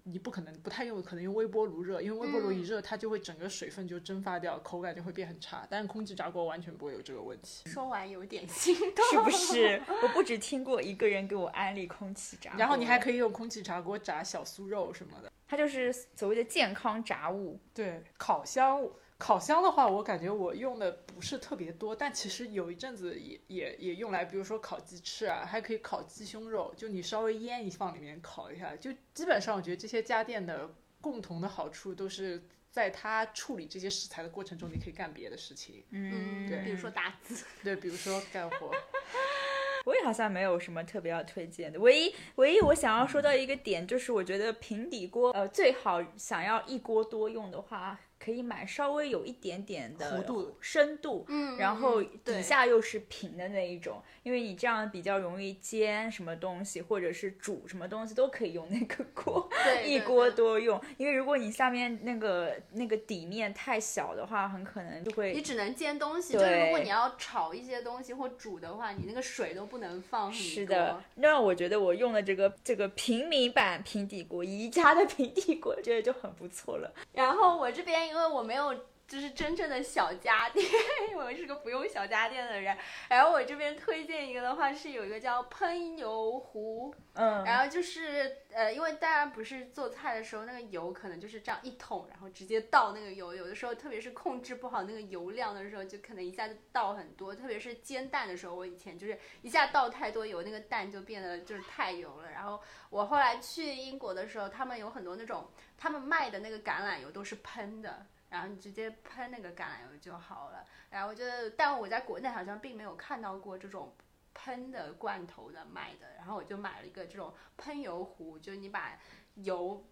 你不可能不太用，可能用微波炉热，因为微波炉一热，它就会整个水分就蒸发掉，口感就会变很差。但是空气炸锅完全不会有这个问题。说完有点心动，是不是？我不止听过一个人给我安利空气炸锅，然后你还可以用空气炸锅炸小酥肉什么的，它就是所谓的健康炸物。对，烤箱。烤箱的话，我感觉我用的不是特别多，但其实有一阵子也也也用来，比如说烤鸡翅啊，还可以烤鸡胸肉，就你稍微腌一放里面烤一下，就基本上我觉得这些家电的共同的好处都是在它处理这些食材的过程中，你可以干别的事情，嗯，对，比如说打字，对，比如说干活。我也好像没有什么特别要推荐的，唯一唯一我想要说到一个点就是，我觉得平底锅，呃，最好想要一锅多用的话。可以买稍微有一点点的弧度、深度，嗯，然后底下又是平的那一种，因为你这样比较容易煎什么东西，或者是煮什么东西都可以用那个锅，一锅多用。因为如果你下面那个那个底面太小的话，很可能就会你只能煎东西。就是如果你要炒一些东西或煮的话，你那个水都不能放。是的，那我觉得我用的这个这个平民版平底锅，宜家的平底锅，觉得就很不错了。然后我这边。因为我没有就是真正的小家电，我是个不用小家电的人。然后我这边推荐一个的话，是有一个叫喷油壶，嗯，然后就是呃，因为大家不是做菜的时候，那个油可能就是这样一桶，然后直接倒那个油，有的时候特别是控制不好那个油量的时候，就可能一下子倒很多。特别是煎蛋的时候，我以前就是一下倒太多油，那个蛋就变得就是太油了。然后我后来去英国的时候，他们有很多那种。他们卖的那个橄榄油都是喷的，然后你直接喷那个橄榄油就好了。然后我觉得，但我在国内好像并没有看到过这种喷的罐头的卖的，然后我就买了一个这种喷油壶，就你把油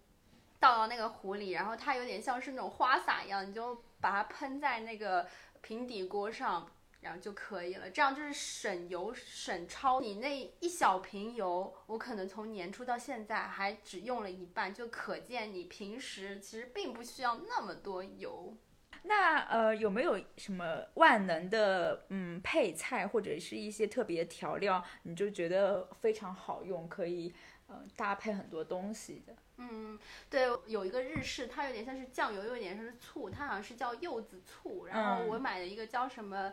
倒到那个壶里，然后它有点像是那种花洒一样，你就把它喷在那个平底锅上。然后就可以了，这样就是省油省超。你那一小瓶油，我可能从年初到现在还只用了一半，就可见你平时其实并不需要那么多油。那呃，有没有什么万能的嗯配菜或者是一些特别调料，你就觉得非常好用，可以呃搭配很多东西的？嗯，对，有一个日式，它有点像是酱油，又有点像是醋，它好像是叫柚子醋。然后我买了一个叫什么？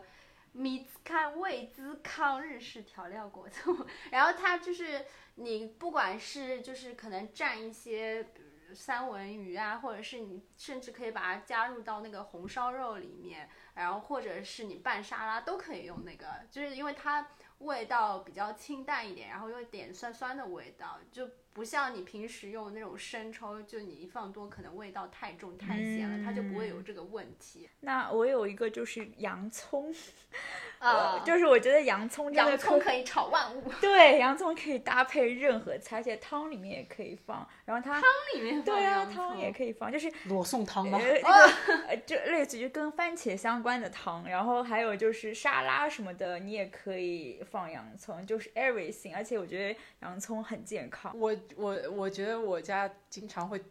米兹康味滋康日式调料果醋，然后它就是你不管是就是可能蘸一些三文鱼啊，或者是你甚至可以把它加入到那个红烧肉里面，然后或者是你拌沙拉都可以用那个，就是因为它味道比较清淡一点，然后有点酸酸的味道，就。不像你平时用那种生抽，就你一放多，可能味道太重太咸了，它就不会有这个问题。那我有一个就是洋葱，呃，就是我觉得洋葱洋葱可以炒万物。对，洋葱可以搭配任何菜，而且汤里面也可以放。然后它汤里面对啊，汤也可以放，就是罗宋汤吗？呃，就类似于跟番茄相关的汤。然后还有就是沙拉什么的，你也可以放洋葱，就是 everything。而且我觉得洋葱很健康。我。我我觉得我家经常会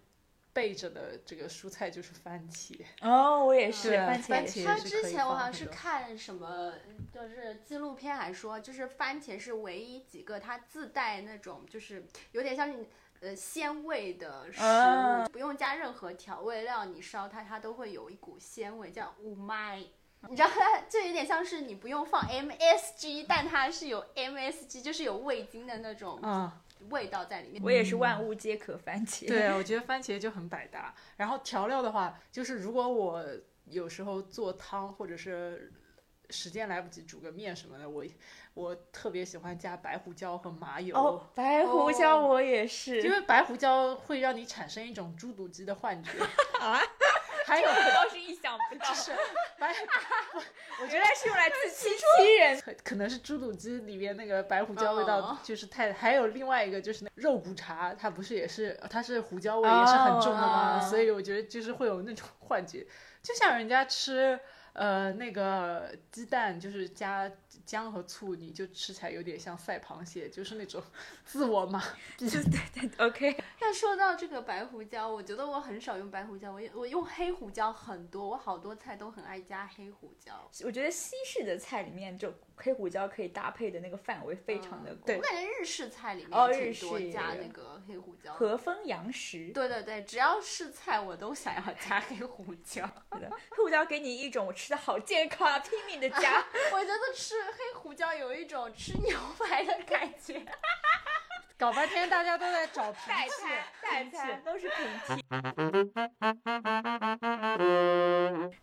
备着的这个蔬菜就是番茄哦，我也是番茄。他之前我好像是看什么，就是纪录片还说，就是番茄是唯一几个它自带那种就是有点像是呃鲜味的食物，不用加任何调味料，你烧它它都会有一股鲜味，叫五麦。你知道它就有点像是你不用放 MSG，但它是有 MSG，就是有味精的那种。味道在里面，我也是万物皆可番茄。对，我觉得番茄就很百搭。然后调料的话，就是如果我有时候做汤，或者是时间来不及煮个面什么的，我我特别喜欢加白胡椒和麻油。哦，白胡椒我也是，因为白胡椒会让你产生一种猪肚鸡的幻觉。啊？还有，我倒是意想不到。是白，我觉得是用来自欺欺人。可能是猪肚鸡里面那个白胡椒味道就是太。还有另外一个就是那肉骨茶，它不是也是它是胡椒味也是很重的吗？所以我觉得就是会有那种幻觉，就像人家吃。呃，那个鸡蛋就是加姜和醋，你就吃起来有点像赛螃蟹，就是那种 自我嘛。对对对，OK。那说到这个白胡椒，我觉得我很少用白胡椒，我我用黑胡椒很多，我好多菜都很爱加黑胡椒。我觉得西式的菜里面就。黑胡椒可以搭配的那个范围非常的广，我感觉日式菜里面挺多加那个黑胡椒，和风洋食。对对对，只要是菜我都想要加黑胡椒。黑胡椒给你一种我吃的好健康啊，拼命的加。我觉得吃黑胡椒有一种吃牛排的感觉。搞半天大家都在找代餐，代餐都是平替。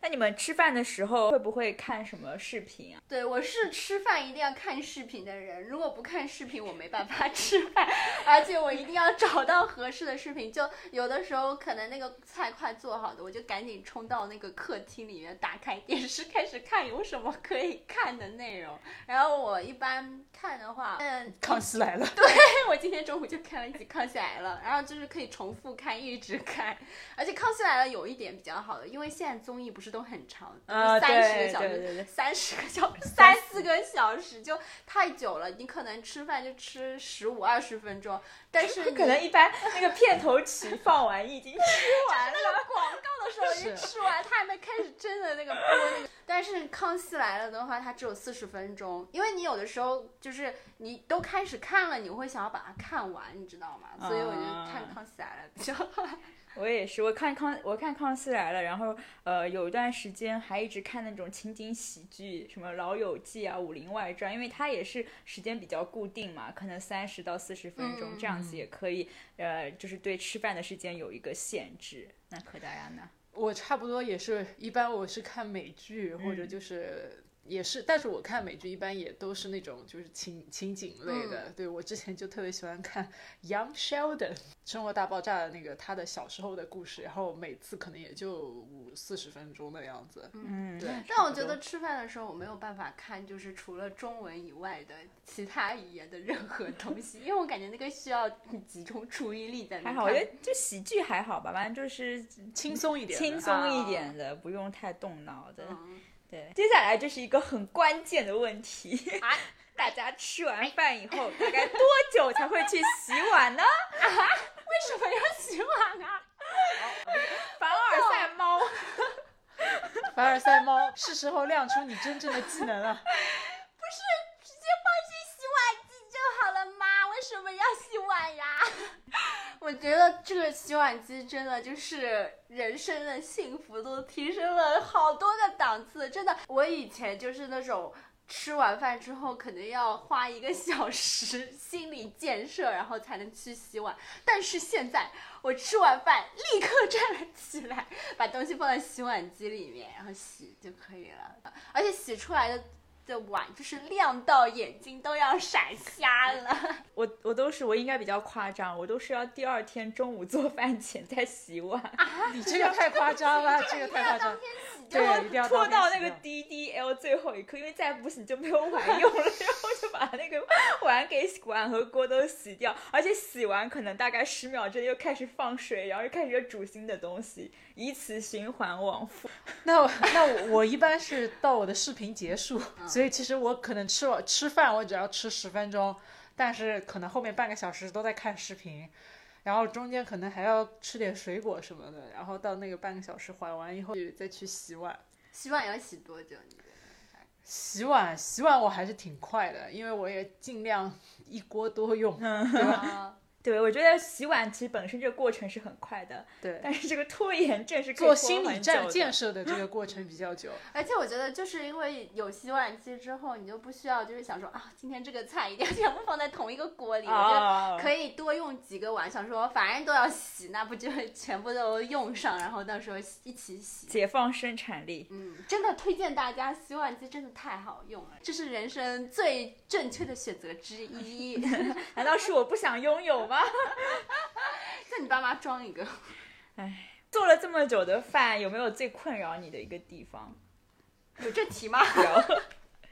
那你们吃饭的时候会不会看什么视频啊？对，我是吃饭一定要看视频的人。如果不看视频，我没办法吃饭。而且我一定要找到合适的视频。就有的时候可能那个菜快做好的，我就赶紧冲到那个客厅里面，打开电视开始看有什么可以看的内容。然后我一般看的话，嗯，康熙来了。对，我今天中午就看了一集《康熙来了》，然后就是可以重复看，一直看。而且《康熙来了》有一点比较好的，因为现在综艺不是都很长，三十个小 时，三十个小时，三四个小时就太久了。你可能吃饭就吃十五二十分钟，但是 可能一般那个片头曲放完已经吃完了，广告的时候已经吃完，他还没开始真的那个播那个。但是《康熙来了》的话，它只有四十分钟，因为你有的时候就是你都开始看了，你会想要把它看完，你知道吗？所以我就看《康熙来了》比较。我也是，我看康我看《康熙来了》，然后呃有一段时间还一直看那种情景喜剧，什么《老友记》啊，《武林外传》，因为它也是时间比较固定嘛，可能三十到四十分钟这样子也可以，呃，就是对吃饭的时间有一个限制。那可大呀呢？我差不多也是一般，我是看美剧或者就是也是，但是我看美剧一般也都是那种就是情情景类的。嗯 对我之前就特别喜欢看 Young Sheldon 《生活大爆炸》的那个他的小时候的故事，然后每次可能也就五四十分钟的样子。嗯，对但我觉得吃饭的时候我没有办法看，就是除了中文以外的其他语言的任何东西，因为我感觉那个需要集中注意力在那看。还好，我觉得就喜剧还好吧，反正就是轻松一点，轻松一啊点的，不用太动脑的。嗯对，接下来这是一个很关键的问题，啊 大家吃完饭以后大概多久才会去洗碗呢？为什么要洗碗啊？凡尔赛猫，凡尔赛猫，是时候亮出你真正的技能了。不是直接放进洗碗机就好了吗？为什么要洗碗呀？我觉得这个洗碗机真的就是人生的幸福都提升了好多个档次。真的，我以前就是那种吃完饭之后可能要花一个小时心理建设，然后才能去洗碗。但是现在我吃完饭立刻站了起来，把东西放在洗碗机里面，然后洗就可以了。而且洗出来的。的碗就是亮到眼睛都要闪瞎了。我我都是我应该比较夸张，我都是要第二天中午做饭前再洗碗，你这个太夸张了，这个太夸张。对，一定要拖到那个 DDL 最后一刻，因为再不洗就没有碗用了，然后就把那个碗给碗和锅都洗掉，而且洗完可能大概十秒钟又开始放水，然后又开始煮新的东西，以此循环往复。那我那我我一般是到我的视频结束，所以其实我可能吃完吃饭我只要吃十分钟，但是可能后面半个小时都在看视频，然后中间可能还要吃点水果什么的，然后到那个半个小时缓完以后再去洗碗。洗碗要洗多久？你觉得？洗碗洗碗我还是挺快的，因为我也尽量一锅多用，对吧？啊，对，我觉得洗碗其实本身这个过程是很快的，对，但是这个拖延症是可以拖做心理战建设的这个过程比较久。而且我觉得就是因为有洗碗机之后，你就不需要就是想说啊，今天这个菜一定要 全部放在同一个锅里，我觉得啊，可以多用几个碗，想说反正都要洗，那不就全部都用上，然后到时候一起洗。解放生产力。嗯，真的推荐大家，洗碗机真的太好用了，这是人生最正确的选择之一。难道是我不想拥有吗？叫你爸妈装一个。哎做了这么久的饭，有没有最困扰你的一个地方？有这题吗？有，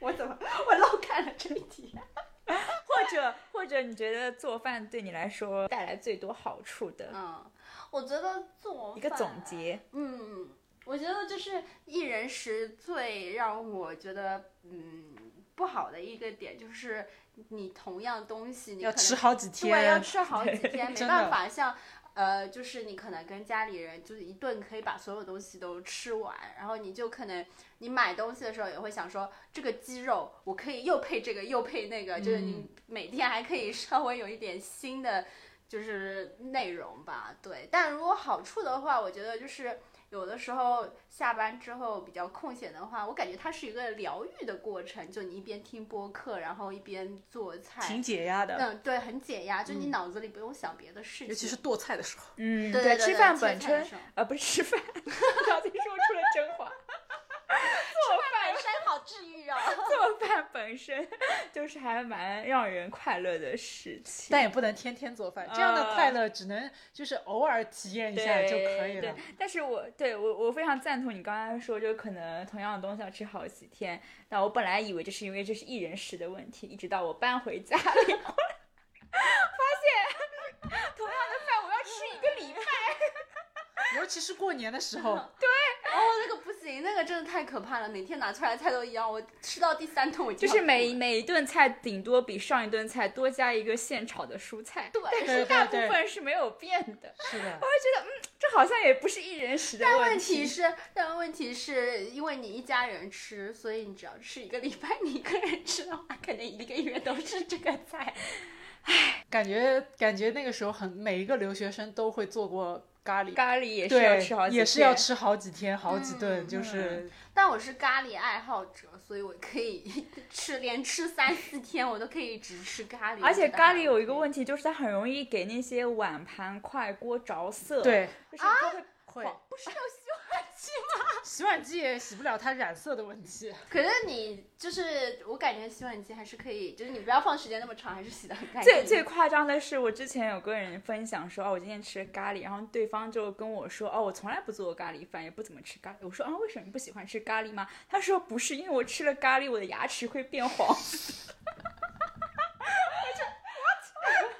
我怎么我漏看了这一题？或者或者你觉得做饭对你来说带来最多好处的嗯，我觉得做一个总结？嗯，我觉得就是一人食最让我觉得嗯不好的一个点就是你同样东西你可能要吃好几对要，吃好几天，没办法像。呃，就是你可能跟家里人就是一顿可以把所有东西都吃完，然后你就可能你买东西的时候也会想说，这个鸡肉我可以又配这个又配那个，就是你每天还可以 稍微有一点新的就是内容吧，对。但如果好处的话，我觉得就是有的时候下班之后比较空闲的话，我感觉它是一个疗愈的过程，就你一边听播客，然后一边做菜，挺解压的，嗯，对，很解压，就你脑子里不用想别的事情，尤其是剁菜的时候。嗯，对对对吃饭本身菜的时候呃不是吃饭，不小心说出了真话。治愈啊。做饭本身 就是还蛮让人快乐的事情，但也不能天天做饭，这样的啊快乐只能就是偶尔体验一下就可以对了。，但是我对我我非常赞同你刚才说，就可能同样的东西要吃好几天。但我本来以为这是因为这是一人食的问题，一直到我搬回家里，发现同样的饭我要吃一个礼拜。尤其是过年的时候，哦，那个不行，那个真的太可怕了，每天拿出来菜都一样，我吃到第三顿我就就是每每一顿菜顶多比上一顿菜多加一个现炒的蔬菜，对但是大部分是没有变的。是的，我就觉得嗯这好像也不是一人食的但问问题是，但问题是因为你一家人吃，所以你只要吃一个礼拜，你一个人吃的话，可能一个月都是这个菜。唉感觉感觉那个时候很每一个留学生都会做过咖喱，咖喱也是要吃好，几也是要天吃好几天、好几顿，嗯就是但我是咖喱爱好者，所以我可以 吃连吃三四天，我都可以只吃咖喱。而且咖喱有一个问题，就是它很容易给那些碗盘、筷锅着色。，对，就是它会会不是有洗碗机吗 洗碗机也洗不了它染色的问题。可是你就是我感觉洗碗机还是可以，就是你不要放时间那么长，还是洗的很干净。最最夸张的是，我之前有个人分享说，哦，我今天吃了咖喱，然后对方就跟我说，哦，我从来不做咖喱饭，也不怎么吃咖喱。我说，啊，为什么你不喜欢吃咖喱吗？他说，不是，因为我吃了咖喱，我的牙齿会变黄。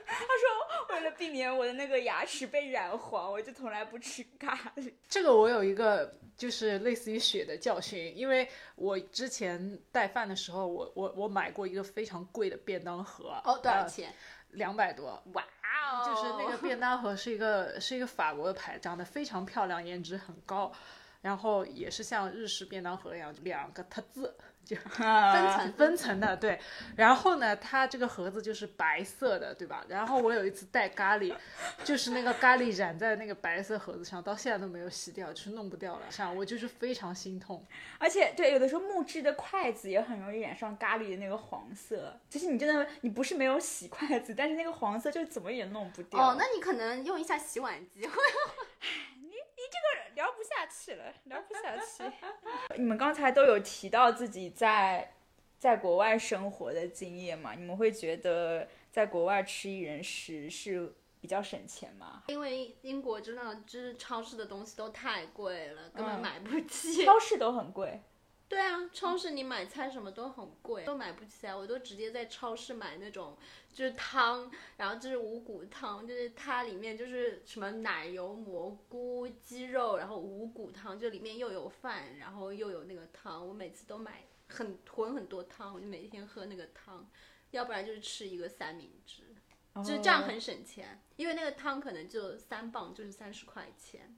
他说，为了避免我的那个牙齿被染黄，我就从来不吃咖喱。这个我有一个就是类似于血的教训，因为我之前带饭的时候，我我我买过一个非常贵的便当盒，哦，多少钱？两百多。哇哦！就是那个便当盒是一个是一个法国的牌，长得非常漂亮，颜值很高，然后也是像日式便当盒一样，两个特字就 分层分层的，对。然后呢，它这个盒子就是白色的，对吧？然后我有一次带咖喱，就是那个咖喱染在那个白色盒子上，到现在都没有洗掉，就是弄不掉了，上我就是非常心痛。而且对，有的时候木质的筷子也很容易染上咖喱的那个黄色。其实你真的你不是没有洗筷子，但是那个黄色就怎么也弄不掉。哦，那你可能用一下洗碗机。聊不下去了，聊不下去。你们刚才都有提到自己在在国外生活的经验嘛？你们会觉得在国外吃一人食是比较省钱吗？因为英国真的就是超市的东西都太贵了，根本嗯买不起。超市都很贵。对啊，超市你买菜什么都很贵，都买不起来。我都直接在超市买那种就是汤，然后就是五谷汤，就是它里面就是什么奶油、蘑菇、鸡肉，然后五谷汤，就里面又有饭，然后又有那个汤。我每次都买很囤很多汤，我就每天喝那个汤，要不然就是吃一个三明治，就是这样很省钱。因为那个汤可能就三磅，就是三十块钱。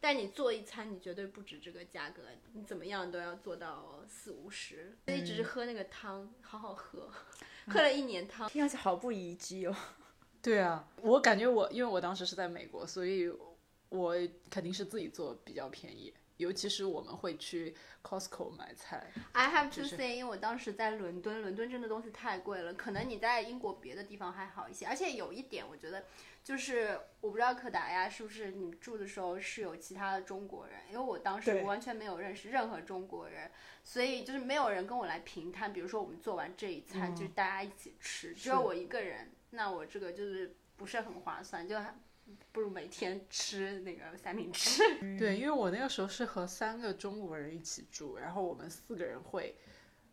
但你做一餐，你绝对不止这个价格，你怎么样都要做到四五十。所以只是喝那个汤，好好喝，喝了一年汤。听上去好不宜居哦。对啊，我感觉我因为我当时是在美国，所以我肯定是自己做比较便宜。尤其是我们会去 Costco 买菜，I have to say，因为我当时在伦敦，伦敦真的东西太贵了。可能你在英国别的地方还好一些，而且有一点我觉得，就是我不知道可达鸭是不是你住的时候是有其他的中国人，因为我当时完全没有认识任何中国人，所以就是没有人跟我来平摊。比如说我们做完这一餐，就是大家一起吃，只有我一个人，那我这个就是不是很划算，就还不如每天吃那个三明治。对，因为我那个时候是和三个中国人一起住，然后我们四个人会，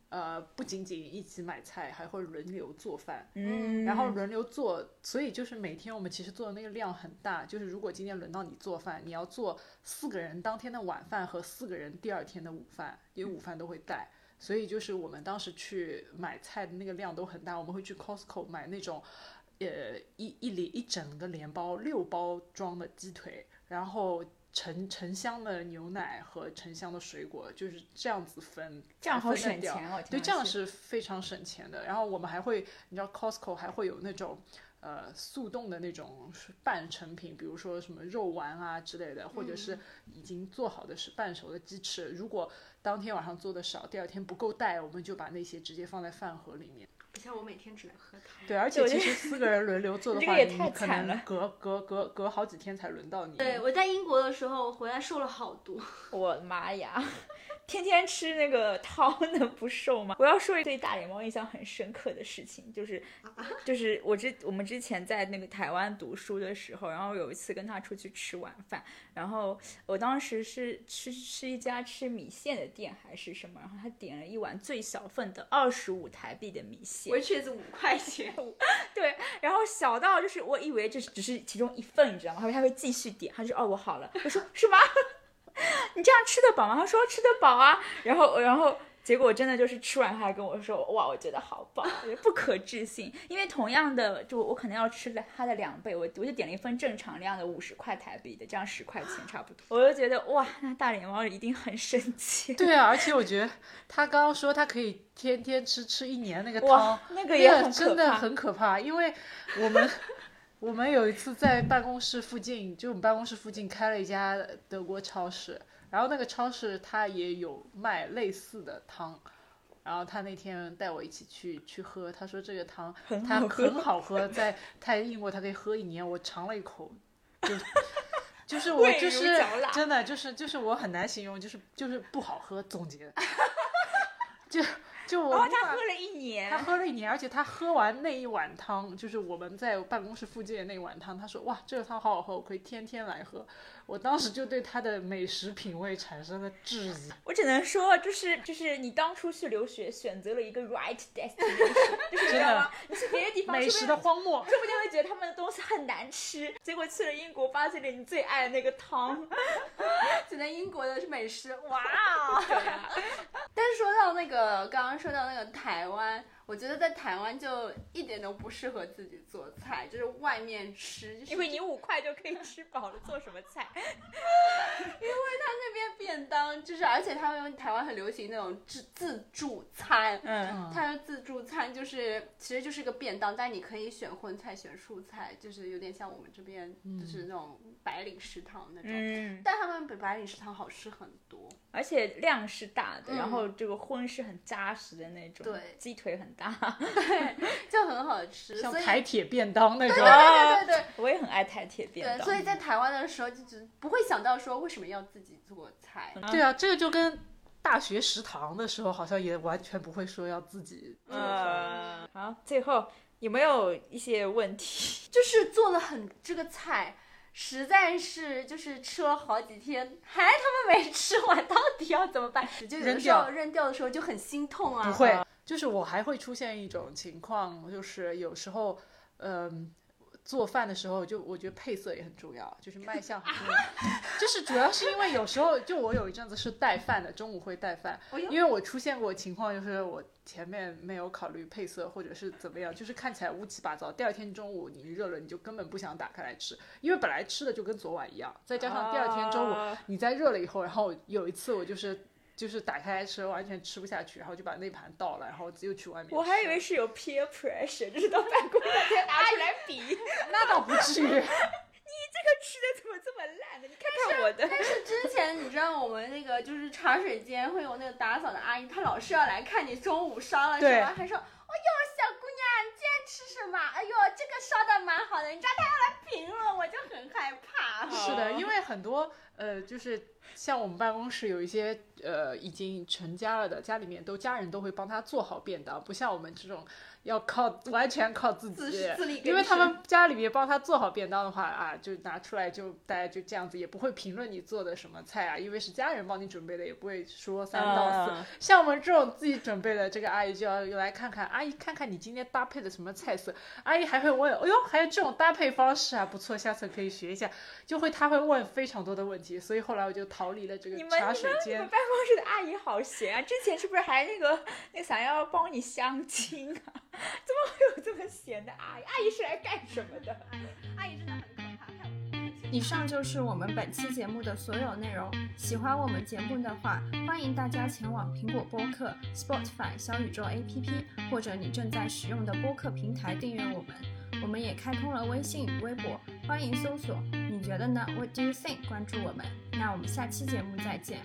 呃，不仅仅一起买菜，还会轮流做饭，嗯然后轮流做，所以就是每天我们其实做的那个量很大，就是如果今天轮到你做饭，你要做四个人当天的晚饭和四个人第二天的午饭，因为午饭都会带。所以就是我们当时去买菜的那个量都很大，我们会去 Costco 买那种，呃，一一连一整个连包六包装的鸡腿，然后成成箱的牛奶和成箱的水果，就是这样子分，这样好省钱哦。对，这样是非常省钱的。然后我们还会，你知道 Costco 还会有那种呃速冻的那种半成品，比如说什么肉丸啊之类的，或者是已经做好的是半熟的鸡翅。如果当天晚上做的少，第二天不够带，我们就把那些直接放在饭盒里面。不像我每天只能喝汤。对，而且其实四个人轮流做的话，这个也太你可惨了能隔隔隔隔好几天才轮到你。对，我在英国的时候回来瘦了好多。我的妈呀！天天吃那个汤能不瘦吗？我要说一对大脸猫印象很深刻的事情，就是就是我之我们之前在那个台湾读书的时候，然后有一次跟他出去吃晚饭，然后我当时是吃吃一家吃米线的店还是什么，然后他点了一碗最小份的二十五台币的米线，回去是五块钱。对，然后小到就是我以为这只是其中一份，你知道吗？他说他会继续点，他就说哦我好了，我说 是吗？你这样吃得饱吗？他说吃得饱啊。然后然后结果真的就是吃完，他还跟我说哇我觉得好饱，不可置信。因为同样的，就我可能要吃了它的两倍，我我就点了一份正常量的五十块台币的，这样十块钱差不多。我就觉得哇，那大脸猫一定很生气。对啊，而且我觉得他刚刚说他可以天天吃吃一年那个汤哇，，那个也很可怕。真的很可怕，因为我们我们有一次在办公室附近，就我们办公室附近开了一家德国超市，然后那个超市它也有卖类似的汤。然后他那天带我一起去去喝，他说这个汤它很好喝在他英国他可以喝一年。我尝了一口，就 就是我就是真的就是就是我很难形容，就是就是不好喝。总结，就就我然后他喝了一年，他喝了一年，而且他喝完那一碗汤，就是我们在办公室附近的那一碗汤，他说哇，这个汤好好喝，我可以天天来喝。我当时就对他的美食品味产生了质疑。我只能说，就是就是你当初去留学选择了一个 right destination，就是你知道吗？你去别的地方，美食的荒漠，说不定会觉得他们的东西很难吃，结果去了英国，发现了你最爱的那个汤。觉得英国的是美食，哇！但是说到那个，刚刚说到那个台湾，我觉得在台湾就一点都不适合自己做菜，就是外面吃，就是因为你五块就可以吃饱了，做什么菜？因为他那边便当就是，而且他们台湾很流行那种自自助餐。嗯，他的自助餐就是，其实就是个便当，但你可以选荤菜、选蔬菜，就是有点像我们这边就是那种白领食堂那种。嗯，但他们比白领食堂好吃很多。而且量是大的，嗯然后这个荤是很扎实的那种，对鸡腿很大。就很好吃，像台铁便当那种。对对对对对我也很爱台铁便对，当。所以在台湾的时候就只不会想到说为什么要自己做菜。对啊，这个就跟大学食堂的时候好像也完全不会说要自己做饭。呃，好，最后有没有一些问题？就是做了很这个菜，实在是就是吃了好几天，还他妈没吃完，到底要怎么办？就有的时候扔掉的时候就很心痛啊。不会，就是我还会出现一种情况，就是有时候，嗯、做饭的时候就我觉得配色也很重要，就是卖相很重要。就是主要是因为有时候，就我有一阵子是带饭的，中午会带饭，因为我出现过情况，就是我前面没有考虑配色，或者是怎么样，就是看起来乌七八糟。第二天中午你热了，你就根本不想打开来吃，因为本来吃的就跟昨晚一样，再加上第二天中午啊你在热了以后，然后有一次我就是就是打开来吃，完全吃不下去，然后就把那盘倒了，然后又去外面。我还以为是有 peer pressure，就是到办公大家拿出来比，那倒不至于。你这个吃的怎么这么烂呢？你看看我的。但是之前你知道我们那个就是茶水间会有那个打扫的阿姨，她老是要来看你中午烧了什么，还说，哎呦小姑娘，吃什么？哎呦这个烧的蛮好的，你知道他要来评论，我就很害怕。是的，因为很多呃，就是像我们办公室有一些呃已经成家了的，家里面都家人都会帮他做好便当，不像我们这种要靠完全靠自己。自自力因为他们家里面帮他做好便当的话啊，就拿出来就大家就这样子，也不会评论你做的什么菜啊，因为是家人帮你准备的，也不会说三道四。嗯像我们这种自己准备的，这个阿姨就要来看看，阿姨看看你今天搭配的什么菜色，阿姨还会问，哎呦，还有这种搭配方式啊，不错，下次可以学一下。就会她会问非常多的问题，所以后来我就逃离了这个你们茶水你们间。办公室的阿姨好闲啊！之前是不是还那个那个想要帮你相亲啊？怎么会有这么闲的阿姨？阿姨是来干什么的？阿姨阿姨真的很以上就是我们本期节目的所有内容。喜欢我们节目的话，欢迎大家前往苹果播客、Spotify、小宇宙 APP 或者你正在使用的播客平台订阅我们。我们也开通了微信与微博，欢迎搜索“你觉得呢？What do you think？” 关注我们。那我们下期节目再见。